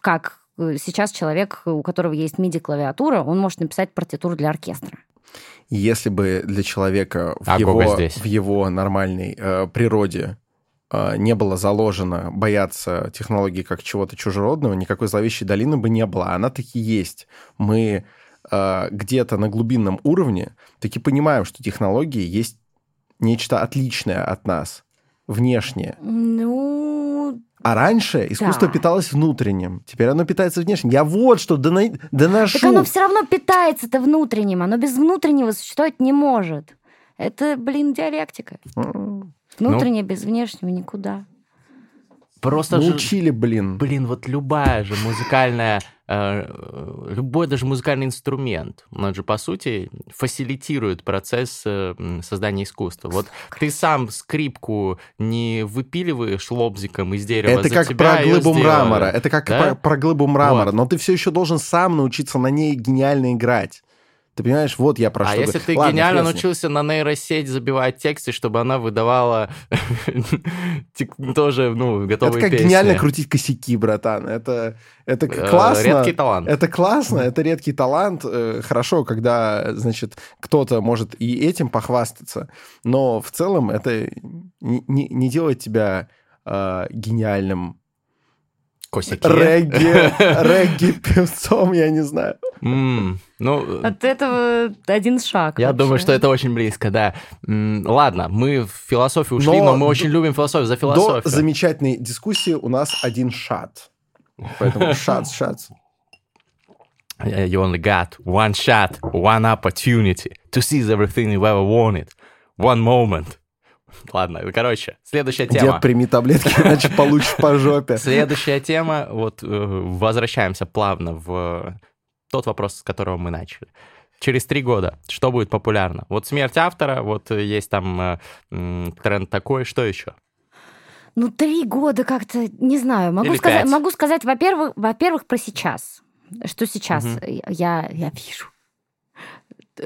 Speaker 1: как сейчас человек, у которого есть MIDI-клавиатура, он может написать партитуру для оркестра.
Speaker 2: Если бы для человека в, а его, в его нормальной э, природе э, не было заложено бояться технологий как чего-то чужеродного, никакой зловещей долины бы не было. Она таки есть. Мы э, где-то на глубинном уровне таки понимаем, что технологии есть нечто отличное от нас, внешнее.
Speaker 1: Ну,
Speaker 2: а раньше искусство да. питалось внутренним, теперь оно питается внешним. Я вот что дона... доношу.
Speaker 1: Так оно все равно питается-то внутренним, оно без внутреннего существовать не может. Это, блин, диалектика. Внутреннее ну, без внешнего никуда.
Speaker 3: Просто
Speaker 2: Научили,
Speaker 3: же,
Speaker 2: блин.
Speaker 3: Блин, вот любая же музыкальная, э, любой даже музыкальный инструмент, он же, по сути, фасилитирует процесс э, создания искусства. Вот ты сам скрипку не выпиливаешь лобзиком из дерева,
Speaker 2: Это как про глыбу мрамора. Это как да? про, про глыбу мрамора. Вот. Но ты все еще должен сам научиться на ней гениально играть. Ты понимаешь, вот я про
Speaker 3: а
Speaker 2: что
Speaker 3: если ты Ладно, гениально научился на нейросеть забивать тексты, чтобы она выдавала тоже, ну, готовые
Speaker 2: Это как
Speaker 3: песни.
Speaker 2: гениально крутить косяки, братан. Это, это э, классно.
Speaker 3: Редкий талант.
Speaker 2: Это классно, это редкий талант. Э, хорошо, когда, значит, кто-то может и этим похвастаться, но в целом это не, не, не делает тебя э, гениальным
Speaker 3: Косяки.
Speaker 2: Регги, регги певцом, я не знаю.
Speaker 3: Mm, ну,
Speaker 1: От этого один шаг.
Speaker 3: Я
Speaker 1: вообще.
Speaker 3: думаю, что это очень близко, да. М, ладно, мы в философию ушли, но, но мы очень любим философию за философию.
Speaker 2: До замечательной дискуссии у нас один шат. Поэтому шат, шат.
Speaker 3: You only got one shot, one opportunity to seize everything you ever wanted. One moment. Ладно, короче, следующая тема.
Speaker 2: Дед, прими таблетки, иначе получишь по жопе.
Speaker 3: Следующая тема, вот э, возвращаемся плавно в тот вопрос, с которого мы начали. Через три года что будет популярно? Вот смерть автора, вот есть там э, тренд такой, что еще?
Speaker 1: Ну, три года как-то, не знаю, могу сказать, могу сказать, во-первых, во-первых, про сейчас. Что сейчас угу. я, я вижу.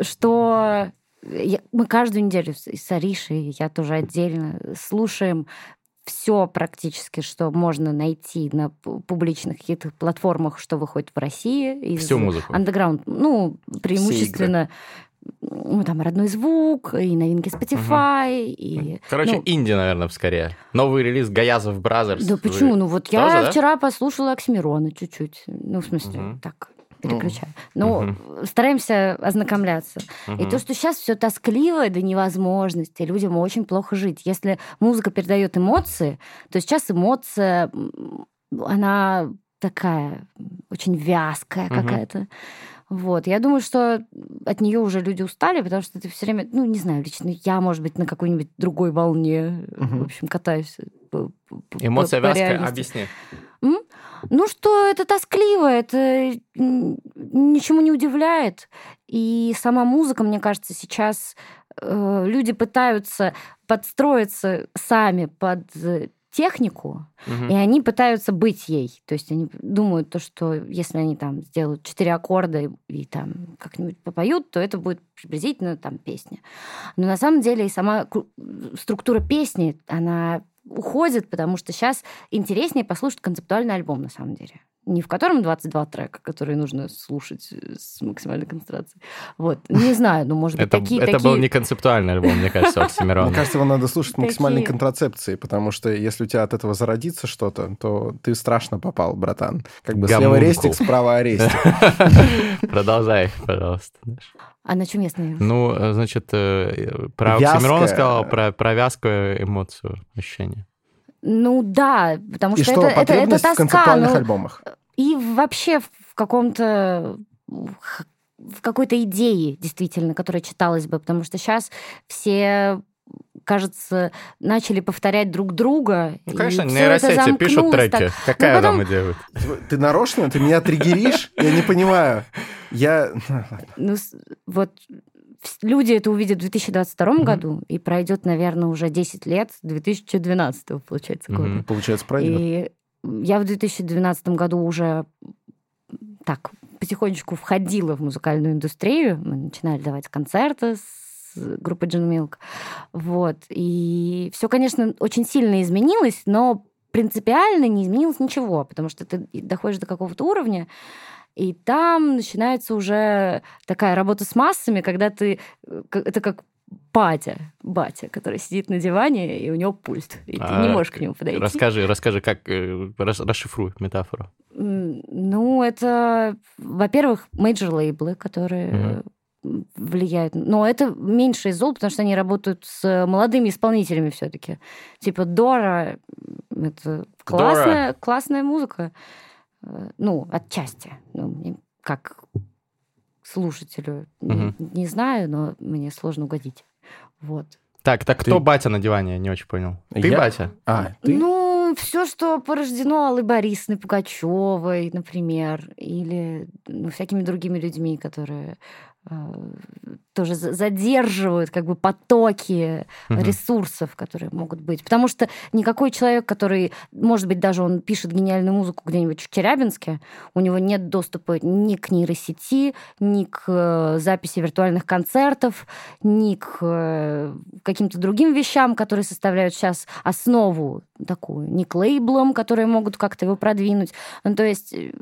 Speaker 1: Что я, мы каждую неделю с Аришей, я тоже отдельно, слушаем все практически, что можно найти на публичных каких-то платформах, что выходит в России.
Speaker 3: Всю музыку.
Speaker 1: Андеграунд. Ну, преимущественно ну, там родной звук, и новинки Spotify, угу. и...
Speaker 3: Короче, ну, инди, наверное, скорее. Новый релиз Гаязов Brothers.
Speaker 1: Да почему? Ну вот я Тоже, вчера да? послушала Оксимирона чуть-чуть. Ну, в смысле, угу. так, переключаю. Ну, угу. стараемся ознакомляться. Угу. И то, что сейчас все тоскливо до невозможности, людям очень плохо жить. Если музыка передает эмоции, то сейчас эмоция, она такая очень вязкая угу. какая-то. Вот. Я думаю, что от нее уже люди устали, потому что ты все время, ну, не знаю, лично я, может быть, на какой-нибудь другой волне, угу. в общем, катаюсь. По,
Speaker 3: Эмоция по вязкая, объясни.
Speaker 1: М? Ну, что это тоскливо, это ничему не удивляет. И сама музыка, мне кажется, сейчас э, люди пытаются подстроиться сами под технику, угу. и они пытаются быть ей. То есть они думают то, что если они там сделают четыре аккорда и, и там как-нибудь попоют, то это будет приблизительно там песня. Но на самом деле и сама структура песни, она уходит, потому что сейчас интереснее послушать концептуальный альбом, на самом деле. Не в котором 22 трека, которые нужно слушать с максимальной концентрацией. Вот. Не знаю, ну, может быть,
Speaker 3: Это,
Speaker 1: такие...
Speaker 3: это
Speaker 1: такие...
Speaker 3: был не концептуальный альбом, мне кажется, у Оксимирона.
Speaker 2: Мне кажется, его надо слушать максимальной контрацепции, потому что если у тебя от этого зародится что-то, то ты страшно попал, братан. Как бы слева рестик, справа арестик.
Speaker 3: Продолжай, пожалуйста.
Speaker 1: А на чем местные?
Speaker 3: Ну, э, значит, э, про. Оксимирона сказал, про, про вязкую эмоцию, ощущение.
Speaker 1: Ну да, потому
Speaker 2: И
Speaker 1: что,
Speaker 2: что,
Speaker 1: это, это, это
Speaker 2: в
Speaker 1: тоска.
Speaker 2: концептуальных
Speaker 1: ну,
Speaker 2: альбомах?
Speaker 1: И вообще в каком-то в какой-то идее, действительно, которая читалась бы, потому что сейчас все кажется, начали повторять друг друга.
Speaker 3: Ну, конечно, нейросети пишут треки.
Speaker 1: так.
Speaker 3: Какая
Speaker 1: Ну, потом-
Speaker 3: там идея?
Speaker 2: Ты нарочно? Ты меня триггеришь? Я не понимаю. Я...
Speaker 1: Ну, вот люди это увидят в 2022
Speaker 2: Мгм.
Speaker 1: году, и пройдет, наверное, уже 10 лет, с 2012, получается, года.
Speaker 3: Мгм.
Speaker 2: Получается, пройдет.
Speaker 1: И я в 2012 году уже так потихонечку входила в музыкальную индустрию. Мы начинали давать концерты с группой Джин Милк. Вот. И все, конечно, очень сильно изменилось, но принципиально не изменилось ничего, потому что ты доходишь до какого-то уровня, и там начинается уже такая работа с массами, когда ты... э, Это как батя, батя, который сидит на диване, и у него пульт, и ты не
Speaker 3: А,
Speaker 1: можешь к нему подойти.
Speaker 3: Расскажи, расскажи, как э, рас- расшифруй метафору.
Speaker 1: Ну, это, во-первых, major лейблы, которые м, влияют. Но это меньше из зол, потому что они работают с молодыми исполнителями все-таки. Типа Дора — это классная, классная музыка. Э, Ну, отчасти. Ну, мне как слушателю не-
Speaker 3: Мгм.
Speaker 1: не знаю, но мне сложно угодить. Вот.
Speaker 3: Так, так
Speaker 2: Ты-
Speaker 3: кто батя на диване? Я не очень понял. Ты
Speaker 2: Я?
Speaker 3: батя?
Speaker 2: А, ты?
Speaker 1: Ну, все, что порождено Аллой Борисовной Пугачевой, например, или ну, всякими другими людьми, которые тоже за- задерживают как бы потоки ресурсов, которые могут быть. Потому что никакой человек, который, может быть, даже он пишет гениальную музыку где-нибудь в Челябинске, у него нет доступа ни к нейросети, ни к э, записи виртуальных концертов, ни к э, каким-то другим вещам, которые составляют сейчас основу такую, ни к лейблам, которые могут как-то его продвинуть. Ну, то есть э,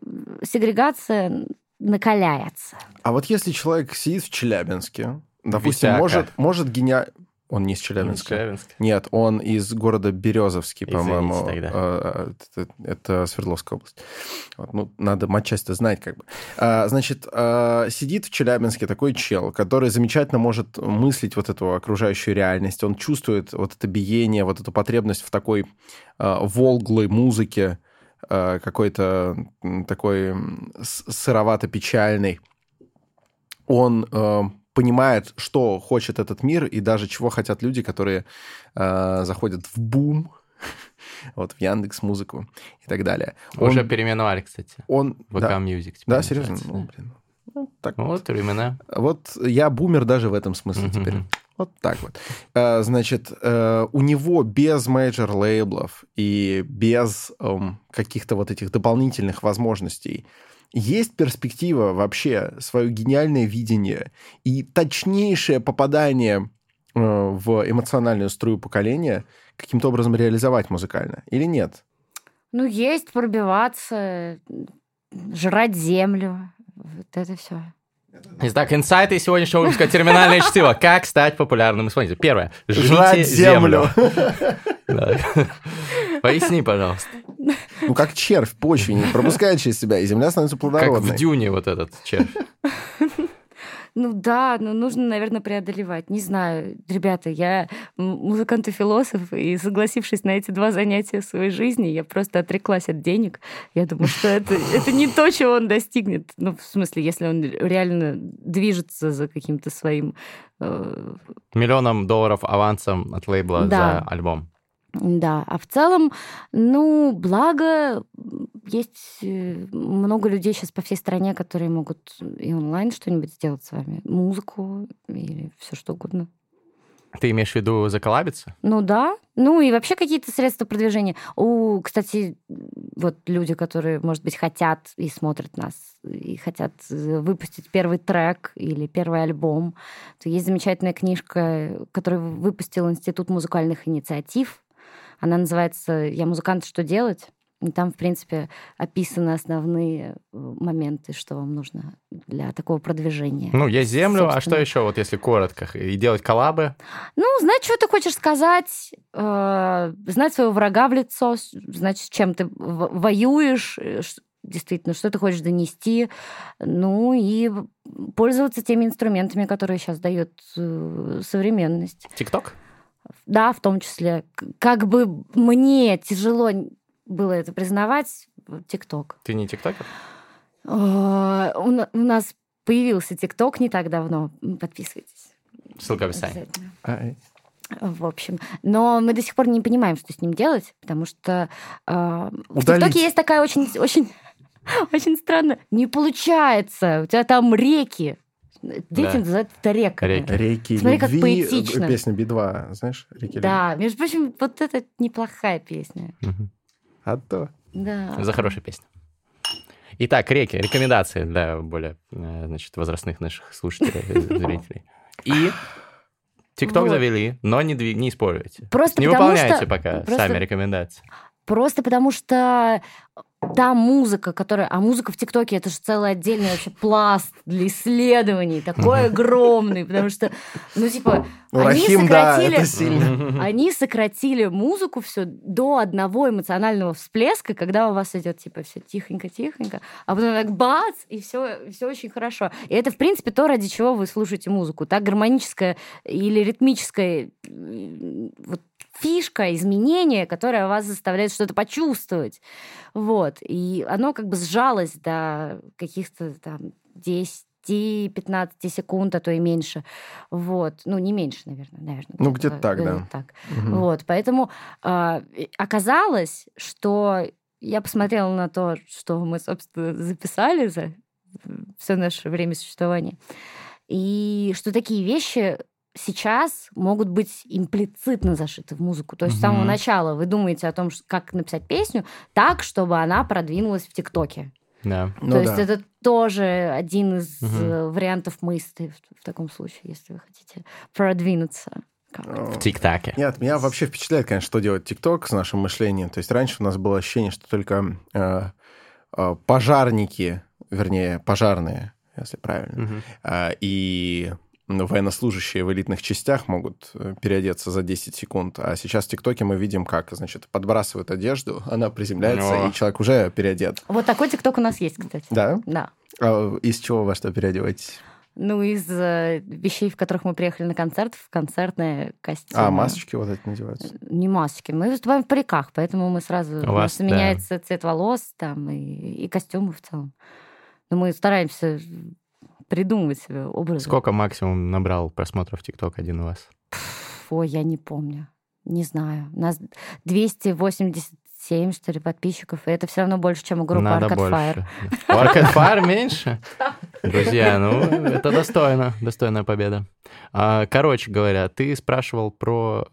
Speaker 1: сегрегация накаляется.
Speaker 2: А вот если человек сидит в Челябинске, допустим,
Speaker 3: Висяка.
Speaker 2: может, может гениально... Он не из Челябинска.
Speaker 3: Челябинск.
Speaker 2: Нет, он из города Березовский, по-моему.
Speaker 3: тогда.
Speaker 2: Э, Это, это Свердловская область. Вот, ну, надо матчасть знать, как бы. А, Значит, э, сидит в Челябинске такой чел, который замечательно может мыслить вот эту окружающую реальность. Он чувствует вот это биение, вот эту потребность в такой э, волглой музыке, какой-то м, такой м, с- сыровато-печальной. Он э, понимает, что хочет этот мир и даже чего хотят люди, которые э, заходят в бум, вот в Яндекс Музыку и так далее. Он,
Speaker 3: Уже переименовали, кстати.
Speaker 2: он,
Speaker 3: VK
Speaker 2: да,
Speaker 3: Music.
Speaker 2: да, серьезно, ну, блин. Ну, так
Speaker 3: Вот времена.
Speaker 2: вот я бумер даже в этом смысле теперь. Вот так вот. Э, Значит, э, у него без major лейблов и без эм, каких-то вот этих дополнительных возможностей есть перспектива вообще свое гениальное видение и точнейшее попадание э, в эмоциональную струю поколения каким-то образом реализовать музыкально или нет?
Speaker 1: Ну, есть, пробиваться, жрать землю. Вот это все.
Speaker 3: Итак, инсайты сегодняшнего выпуска «Терминальное чтиво». Как стать популярным исполнителем? Первое. Жрите землю. Поясни, пожалуйста.
Speaker 2: Ну, как червь в почве не пропускает через себя, и земля становится
Speaker 3: Как
Speaker 2: плодородной.
Speaker 3: в Дюне вот этот червь.
Speaker 1: Ну да, но нужно, наверное, преодолевать. Не знаю, ребята, я музыкант и философ, и согласившись на эти два занятия своей жизни, я просто отреклась от денег. Я думаю, что это, это не то, чего он достигнет. Ну, в смысле, если он реально движется за каким-то своим... э,
Speaker 3: Миллионом долларов авансом от лейбла
Speaker 1: Да.
Speaker 3: за альбом.
Speaker 1: Да, а в целом, ну, благо, есть э, много людей сейчас по всей стране, которые могут и онлайн что-нибудь сделать с вами. Музыку или все что угодно.
Speaker 3: Ты имеешь в виду заколабиться?
Speaker 1: Ну да. Ну и вообще какие-то средства продвижения. У, кстати, вот люди, которые, может быть, хотят и смотрят нас, и хотят э, выпустить первый трек или первый альбом, то есть замечательная книжка, которую выпустил Институт музыкальных инициатив. Она называется «Я музыкант, что делать?». И там, в принципе, описаны основные э, моменты, что вам нужно для такого продвижения.
Speaker 3: Ну, есть землю, а что
Speaker 1: Собственно.
Speaker 3: еще, вот если коротко, и делать коллабы?
Speaker 1: Ну, знать, что ты хочешь сказать, э, знать своего врага в лицо, знать, с чем ты воюешь, э, действительно, что ты хочешь донести, ну и пользоваться теми инструментами, которые сейчас дает современность.
Speaker 3: ТикТок?
Speaker 1: Да, в том числе. Как бы мне тяжело было это признавать, ТикТок.
Speaker 3: Ты не тиктокер?
Speaker 1: Э, У на- у нас появился ТикТок не так давно. Подписывайтесь.
Speaker 3: Ссылка в описании.
Speaker 1: В общем. Но мы до сих пор не понимаем, что с ним делать, потому что э, в. ТикТоке есть такая очень, очень, очень странно. Не получается. У тебя там реки. Дети
Speaker 3: Да.
Speaker 1: называют это реками.
Speaker 3: Реки.
Speaker 2: Реки
Speaker 1: Смотри, как
Speaker 2: любви.
Speaker 1: поэтично.
Speaker 2: э, Песня Би-2, знаешь? Реки
Speaker 1: Да, между прочим, вот это неплохая песня.
Speaker 2: Любви. А то.
Speaker 1: Да.
Speaker 3: За хорошую песню. Итак, реки, рекомендации для более, э, значит, возрастных наших слушателей, э, зрителей. И ТикТок
Speaker 1: Вот.
Speaker 3: завели, но не, не используйте.
Speaker 1: Просто
Speaker 3: Не выполняйте
Speaker 1: что-
Speaker 3: пока
Speaker 1: просто-
Speaker 3: сами рекомендации.
Speaker 1: Просто потому что та музыка, которая... А музыка в ТикТоке — это же целый отдельный вообще пласт для исследований, такой огромный, потому что, ну, типа,
Speaker 2: Ну,
Speaker 1: они
Speaker 2: Рахим, да,
Speaker 1: сократили...
Speaker 2: это сильно.
Speaker 1: Они сократили музыку все до одного эмоционального всплеска, когда у вас идет типа все тихонько-тихонько, а потом так бац, и все, все очень хорошо. И это, в принципе, то, ради чего вы слушаете музыку. Та гармоническая или ритмическая вот, фишка, изменение, которое вас заставляет что-то почувствовать. Вот. И оно как бы сжалось до каких-то там 10-15 секунд, а то и меньше. Вот. Ну, не меньше, наверное. наверное
Speaker 2: Ну, где-то так, да.
Speaker 1: так.
Speaker 2: Мгм.
Speaker 1: Вот, поэтому и оказалось, что я посмотрела на то, что мы, собственно, записали за все наше время существования, и что такие вещи сейчас могут быть имплицитно зашиты в музыку. То есть с самого начала вы думаете о том, как написать песню так, чтобы она продвинулась в ТикТоке.
Speaker 3: Да.
Speaker 2: Ну
Speaker 1: То есть
Speaker 2: да.
Speaker 1: это тоже один из э, вариантов мысли в, в таком случае, если вы хотите продвинуться.
Speaker 3: В ТикТаке.
Speaker 2: Нет, меня вообще впечатляет, конечно, что делает ТикТок с нашим мышлением. То есть раньше у нас было ощущение, что только э, э, пожарники, вернее, пожарные, если правильно,
Speaker 3: Мгм.
Speaker 2: а, и ну, военнослужащие в элитных частях могут э, переодеться за 10 секунд. А сейчас в ТикТоке мы видим, как, значит, подбрасывают одежду, она приземляется,
Speaker 3: О.
Speaker 2: и человек уже переодет.
Speaker 1: Вот такой ТикТок у нас есть, кстати.
Speaker 2: Да?
Speaker 1: Да.
Speaker 2: А из чего во что переодеваетесь?
Speaker 1: Ну, из э, вещей, в которых мы приехали на концерт, в концертные костюмы.
Speaker 2: А, масочки вот эти надеваются?
Speaker 1: Не масочки. Мы выступаем в париках, поэтому мы сразу... У,
Speaker 3: вас,
Speaker 1: нас
Speaker 3: да.
Speaker 1: меняется цвет волос там и, и костюмы в целом. Но мы стараемся придумывать себе образ.
Speaker 3: Сколько максимум набрал просмотров ТикТок один у вас?
Speaker 1: Ой, я не помню. Не знаю. У нас 287, что ли, подписчиков. И это все равно больше, чем у группы
Speaker 3: Надо
Speaker 1: Arcade Fire.
Speaker 3: больше. У Arcade Fire меньше? Друзья, ну, это достойно, достойная победа. А, Короче говоря, ты спрашивал про...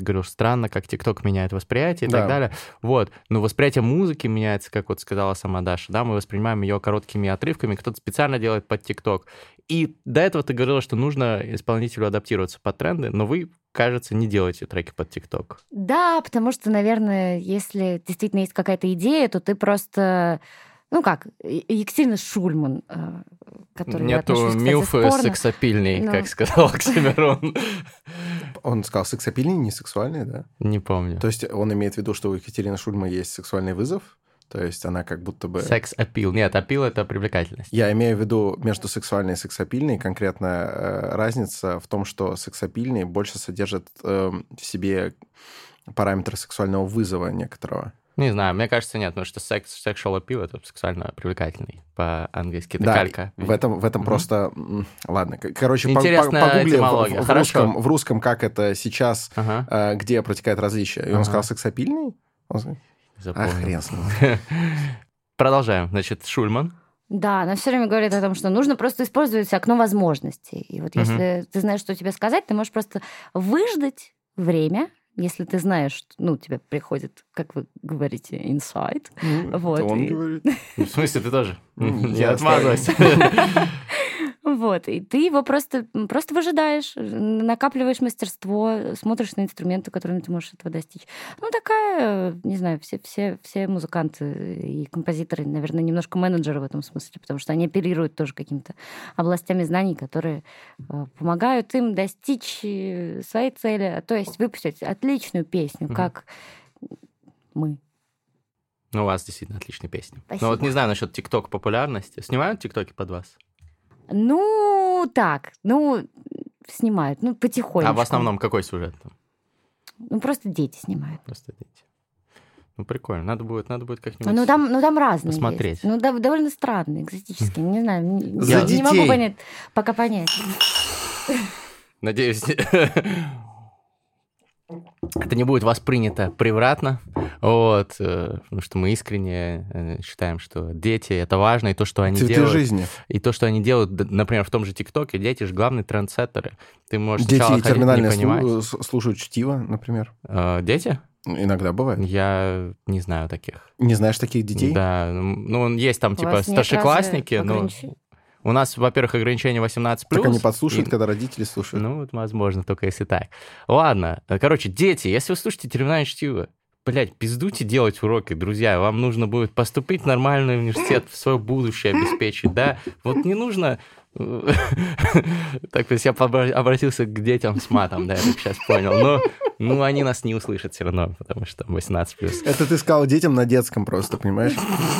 Speaker 3: Ты говорил, странно, как ТикТок меняет восприятие и
Speaker 2: Да.
Speaker 3: так далее. Вот. Но восприятие музыки меняется, как вот сказала сама Даша. Да, мы воспринимаем ее короткими отрывками, кто-то специально делает под ТикТок. И до этого ты говорила, что нужно исполнителю адаптироваться под тренды, но вы, кажется, не делаете треки под ТикТок.
Speaker 1: Да, потому что, наверное, если действительно есть какая-то идея, то ты просто... Ну как, Екатерина Шульман, э, которой я
Speaker 3: Нету
Speaker 1: отношусь, кстати,
Speaker 3: милфы
Speaker 1: спорно.
Speaker 3: сексапильней,
Speaker 1: Ну.
Speaker 3: как сказал Оксимирон.
Speaker 2: Он сказал, сексапильные, не сексуальные, да?
Speaker 3: Не помню.
Speaker 2: То есть он имеет в виду, что у Екатерины Шульма есть сексуальный вызов? То есть она как будто бы...
Speaker 3: Секс-апил. Нет, апил — это привлекательность.
Speaker 2: Я имею в виду между сексуальной и сексапильной конкретно э, разница в том, что сексапильные больше содержат э, в себе параметры сексуального вызова некоторого.
Speaker 3: Не знаю, мне кажется, нет, потому что секс, sexual appeal — это сексуально привлекательный по-английски. Это
Speaker 2: Да,
Speaker 3: калька.
Speaker 2: В этом, в этом
Speaker 3: Мгм.
Speaker 2: просто... Ладно, короче,
Speaker 3: Интересная
Speaker 2: погугли в- в, русском, в русском, как это сейчас,
Speaker 3: Ага,
Speaker 2: э, где протекает различие. И он
Speaker 3: Ага.
Speaker 2: сказал сексапильный? Он А,
Speaker 3: запомнил.
Speaker 2: хрен.
Speaker 3: Продолжаем. Значит, Шульман.
Speaker 1: Да, она все время говорит о том, что нужно просто использовать окно возможностей. И вот
Speaker 3: Мгм.
Speaker 1: если ты знаешь, что тебе сказать, ты можешь просто выждать время, если ты знаешь, что, ну, тебе приходит, как вы говорите, инсайт.
Speaker 2: Ну,
Speaker 1: Вот,
Speaker 2: Он
Speaker 1: и-
Speaker 2: говорит.
Speaker 3: Ну, В смысле, ты тоже?
Speaker 2: Ну,
Speaker 3: Не
Speaker 2: я
Speaker 3: отмазывайся.
Speaker 1: Вот, и ты его просто, просто выжидаешь, накапливаешь мастерство, смотришь на инструменты, которыми ты можешь этого достичь. Ну, такая, не знаю, все, все, все музыканты и композиторы, наверное, немножко менеджеры в этом смысле, потому что они оперируют тоже какими-то областями знаний, которые э, помогают им достичь э, своей цели, то есть выпустить отличную песню, mm-hmm. как мы.
Speaker 3: Ну, у вас действительно отличные песни.
Speaker 1: Спасибо.
Speaker 3: Но вот не знаю насчет ТикТок популярности. Снимают ТикТоки под вас?
Speaker 1: Ну, так, ну, снимают, ну, потихоньку.
Speaker 3: А в основном какой сюжет там?
Speaker 1: Ну, просто дети снимают.
Speaker 3: Просто дети. Ну, прикольно. Надо будет, надо будет как-нибудь
Speaker 1: Ну, там, ну, там разные
Speaker 3: посмотреть.
Speaker 1: Есть. Ну, да, довольно странные, экзотические. Не знаю, не, не могу понять, пока понять.
Speaker 3: Надеюсь, это не будет воспринято превратно, вот, э, потому что мы искренне э, считаем, что дети — это важно, и то, что они
Speaker 2: Цветы
Speaker 3: делают...
Speaker 2: жизни.
Speaker 3: И то, что они делают, например, в том же ТикТоке, дети же главные трендсеттеры. Ты можешь
Speaker 2: Дети
Speaker 3: сначала ходить, не
Speaker 2: терминально
Speaker 3: понимать.
Speaker 2: слу- слушают чтиво, например.
Speaker 3: Э, Дети?
Speaker 2: Иногда бывает.
Speaker 3: Я не знаю таких.
Speaker 2: Не знаешь таких детей?
Speaker 3: Да, ну, есть там,
Speaker 1: У
Speaker 3: типа, старшеклассники, но? У нас, во-первых, ограничение 18+.
Speaker 2: Так они подслушают,
Speaker 3: и-
Speaker 2: когда родители слушают.
Speaker 3: Ну, вот, возможно, только если так. Ладно. Короче, дети, если вы слушаете терминальное чтиво, блядь, пиздуйте делать уроки, друзья. Вам нужно будет поступить в нормальный университет, в свое будущее обеспечить, да? Вот не нужно... Так, то есть я обратился к детям с матом, да, я так сейчас понял. Но, ну, они нас не услышат все равно, потому что 18+.
Speaker 2: Это ты сказал детям на детском просто, понимаешь?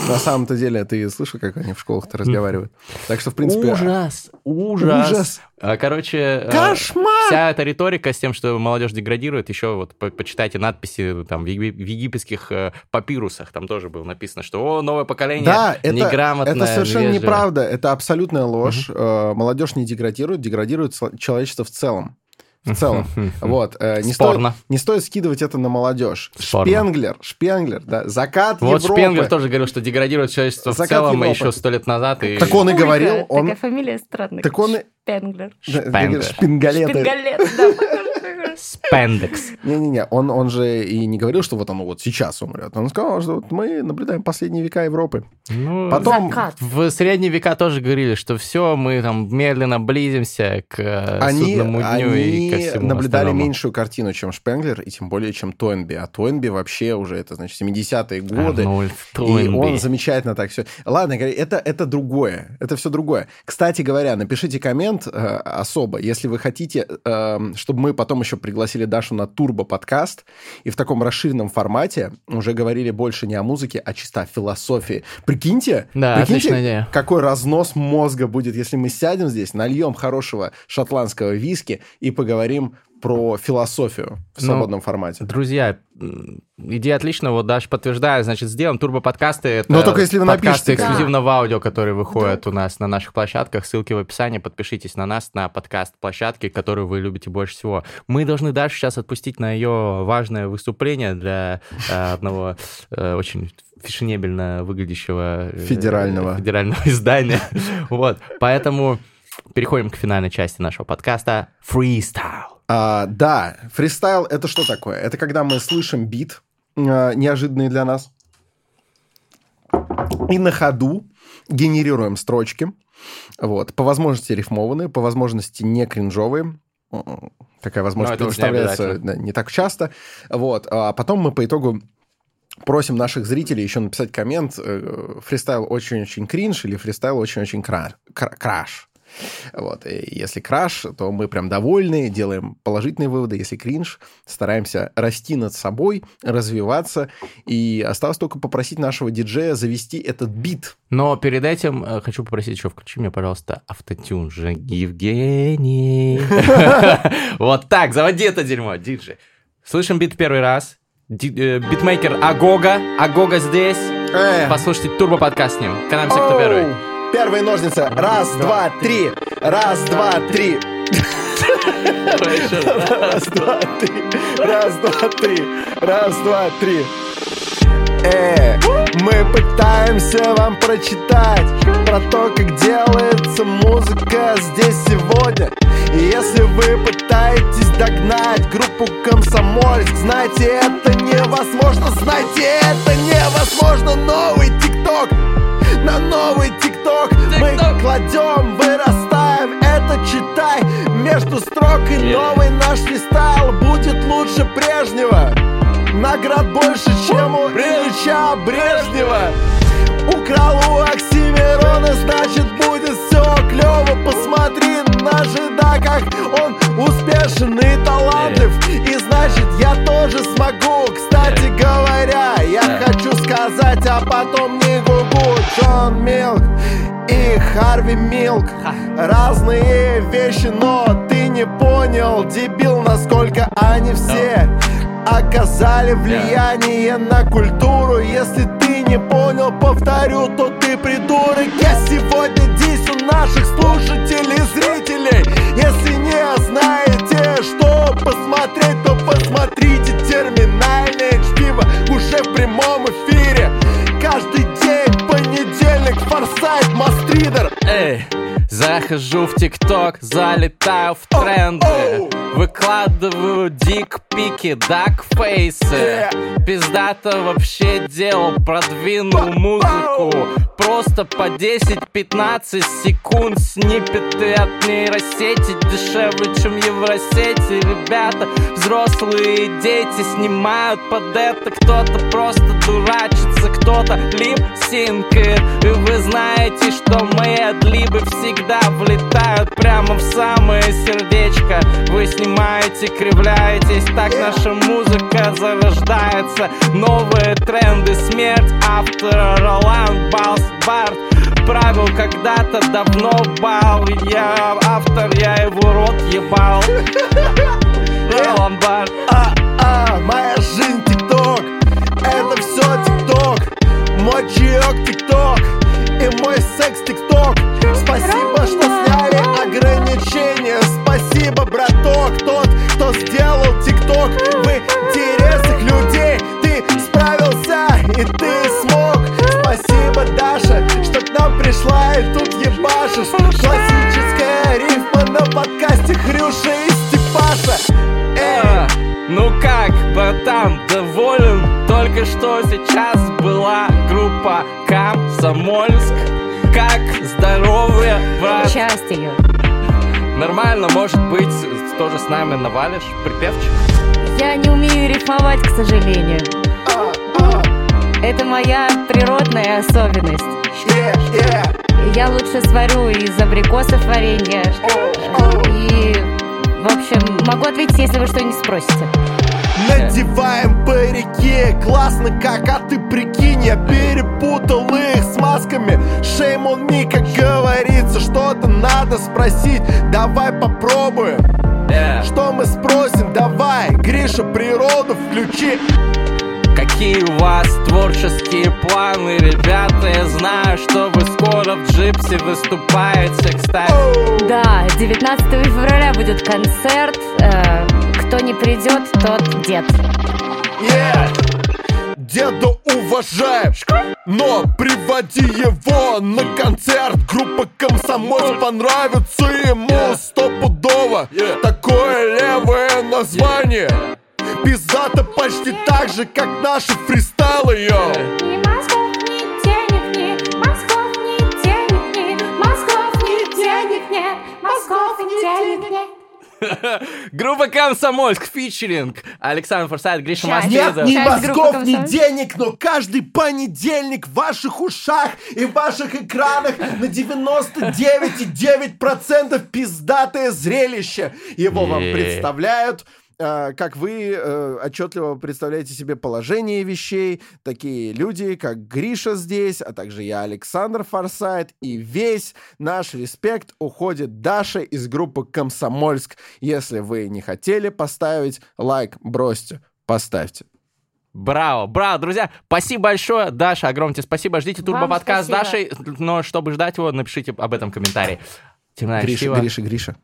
Speaker 2: На самом-то деле ты слышал, как они в школах-то разговаривают. Так что, в принципе...
Speaker 3: Ужас! Ужас!
Speaker 2: Ужас!
Speaker 3: А, Короче,
Speaker 2: Кошмар!
Speaker 3: вся эта риторика с тем, что молодежь деградирует, еще вот по- почитайте надписи там в еги- в египетских э, папирусах, там тоже было написано, что о, новое поколение
Speaker 2: Да, это,
Speaker 3: неграмотное,
Speaker 2: это совершенно
Speaker 3: невежливое».
Speaker 2: неправда. Это абсолютная ложь. Э, Молодежь не деградирует, деградирует человечество в целом. В целом. Вот. э, Не стоит, не стоит скидывать это на молодежь.
Speaker 3: Спорно.
Speaker 2: Шпенглер, Шпенглер, да, закат
Speaker 3: Вот
Speaker 2: Европы.
Speaker 3: Шпенглер тоже говорил, что деградирует человечество в
Speaker 2: Закат
Speaker 3: целом
Speaker 2: Европы.
Speaker 3: еще сто лет назад. И...
Speaker 2: Так он и говорил, он...
Speaker 1: Такая фамилия странная.
Speaker 2: Так он
Speaker 1: Шпенглер.
Speaker 3: Шпенглер.
Speaker 2: Шпингалеты.
Speaker 1: Шпингалет, да.
Speaker 3: Спендекс.
Speaker 2: Не-не-не, он, он же и не говорил, что вот оно вот сейчас умрет. Он сказал, что вот мы наблюдаем последние века Европы.
Speaker 3: Ну,
Speaker 2: Потом-
Speaker 1: Закат.
Speaker 3: В средние века тоже говорили, что все, мы там медленно близимся к э,
Speaker 2: Они,
Speaker 3: судному дню и ко
Speaker 2: они
Speaker 3: всему
Speaker 2: наблюдали
Speaker 3: остальному.
Speaker 2: меньшую картину, чем Шпенглер, и тем более, чем Тойнби. А Тойнби вообще уже, это значит, 70-е годы.
Speaker 3: Арнольд
Speaker 2: И
Speaker 3: Тойнби.
Speaker 2: он замечательно так все. Ладно, это, это другое. Это все другое. Кстати говоря, напишите коммент э, особо, если вы хотите, э, чтобы мы потом еще пригласили Дашу на турбо-подкаст и в таком расширенном формате уже говорили больше не о музыке, а чисто о философии. Прикиньте,
Speaker 3: Да,
Speaker 2: прикиньте,
Speaker 3: идея.
Speaker 2: какой разнос мозга будет, если мы сядем здесь, нальем хорошего шотландского виски и поговорим про философию в
Speaker 3: Ну,
Speaker 2: свободном формате.
Speaker 3: Друзья, идея отличная, вот Даша подтверждает, значит, сделаем турбо-подкасты. Это
Speaker 2: Но только если вы
Speaker 3: подкасты
Speaker 2: напишите.
Speaker 3: эксклюзивно в аудио, которые выходят у нас на наших площадках. Ссылки в описании. Подпишитесь на нас, на подкаст площадки, которую вы любите больше всего. Мы должны Дашу сейчас отпустить на ее важное выступление для э, одного э, очень фешенебельно выглядящего э,
Speaker 2: Федерального.
Speaker 3: федерального издания. Вот, поэтому переходим к финальной части нашего подкаста. Freestyle.
Speaker 2: А, да, фристайл это что такое? Это когда мы слышим бит, а, неожиданный для нас, и на ходу генерируем строчки. Вот, по возможности рифмованные, по возможности не кринжовые. М, Такая возможность
Speaker 3: не
Speaker 2: предоставляется да, не так часто. Вот, а потом мы по итогу просим наших зрителей еще написать коммент э, фристайл очень-очень кринж или фристайл очень-очень кра- кра- краш. Вот. И если краш, то мы прям довольны, делаем положительные выводы. Если кринж, стараемся расти над собой, развиваться. И осталось только попросить нашего диджея завести этот бит.
Speaker 3: Но перед этим э, хочу попросить еще, включи мне, пожалуйста, автотюн же Евгений. Вот так, заводи это дерьмо, диджей. Слышим бит первый раз. Э, Битмейкер Агога. Агога здесь. Послушайте турбо-подкаст с ним. Канаемся, кто первый.
Speaker 2: Первые ножницы. Раз, два, три. Раз, два, три. Раз, два, три. Раз, два, три. Раз, два, три. Э, мы пытаемся вам прочитать про то, как делается музыка здесь сегодня. И если вы пытаетесь догнать группу Комсомольск, знайте, это невозможно, знайте, это невозможно. Новый ТикТок, на новый ТикТок. Мы кладем, вырастаем Между строк и новый наш фристайл будет лучше прежнего. Наград больше, чем у Ильича Брежнева. Украл у Оксимирона, значит будет все клево. Посмотри на жида, как он успешен и талантлив И значит я тоже смогу. Кстати говоря, я хочу сказать, а потом не гугу. Джон Милк и Харви Милк. Разные вещи, но ты не понял, дебил, насколько они все оказали влияние на культуру. Если ты не понял, повторю, то ты придурок. Я сегодня здесь у наших слушателей, зрителей. Если не знаете, что посмотреть, то посмотрите терминальное чтиво Уже в прямом эфире. Каждый день, понедельник, форсайт, мастридер.
Speaker 3: Эй, захожу в ТикТок, залетаю в тренды. Выкладываю дик-пики, дак-фейсы. Пиздато вообще делал, продвинул музыку. Просто по 10-15 секунд сниппеты от нейросети. Дешевле, чем Евросети. Ребята, взрослые дети снимают под это. Кто-то просто дурачится, кто-то лип-синкает. И вы знаете, что мои адлибы всегда влетают Прямо в самое сердечко. Вы снимаете, кривляетесь Так наша музыка зарождается. Новые тренды, смерть автора Роланд Балс Правил когда-то давно бал. Я автор, я его рот ебал братан, доволен? Только что сейчас была группа Комсомольск Как здоровье, брат?
Speaker 1: Часть ее.
Speaker 3: Нормально, может быть, тоже с нами навалишь припевчик?
Speaker 1: Я не умею рифмовать, к сожалению. Это моя природная особенность.
Speaker 2: yeah, yeah.
Speaker 1: Я лучше сварю из абрикосов варенье. И, в общем, могу ответить, если вы что-нибудь спросите.
Speaker 2: Надеваем парики, классно как, а ты прикинь Я перепутал их с масками Shame on me, как говорится Что-то надо спросить, давай попробуем Что мы спросим, давай Гриша, природу включи
Speaker 3: Какие у вас творческие планы, ребята? Я знаю, что вы скоро в джипсе выступаете, кстати.
Speaker 1: Да, 19 февраля будет концерт. Э, Кто не придет, тот дед.
Speaker 2: Yeah. Деда уважаем, но приводи его на концерт. Группа Комсомольск понравится ему. Стопудово Такое левое название. Пиздато почти так же, как наши фристайлы, йоу.
Speaker 4: Мозгов, ни денег нет, мозгов, ни денег нет,
Speaker 3: Группа Комсомольск, фичеринг Александр Форсайт, Гриша
Speaker 1: Часть.
Speaker 2: Нет ни мозгов, ни денег, но каждый понедельник в ваших ушах и в ваших экранах на 99,9% пиздатое зрелище. Его вам представляют как вы э, отчетливо представляете себе положение вещей, такие люди, как Гриша здесь, а также я, Александр Форсайт, и весь наш респект уходит Даше из группы «Комсомольск». Если вы не хотели поставить лайк, бросьте, поставьте.
Speaker 3: Браво, браво, друзья, спасибо большое, Даша, огромное тебе спасибо, ждите турбо-подкаст. Дашей, но чтобы ждать его, напишите об этом в комментарии. Темная
Speaker 2: Гриша,
Speaker 3: чтиво.
Speaker 2: Гриша, Гриша.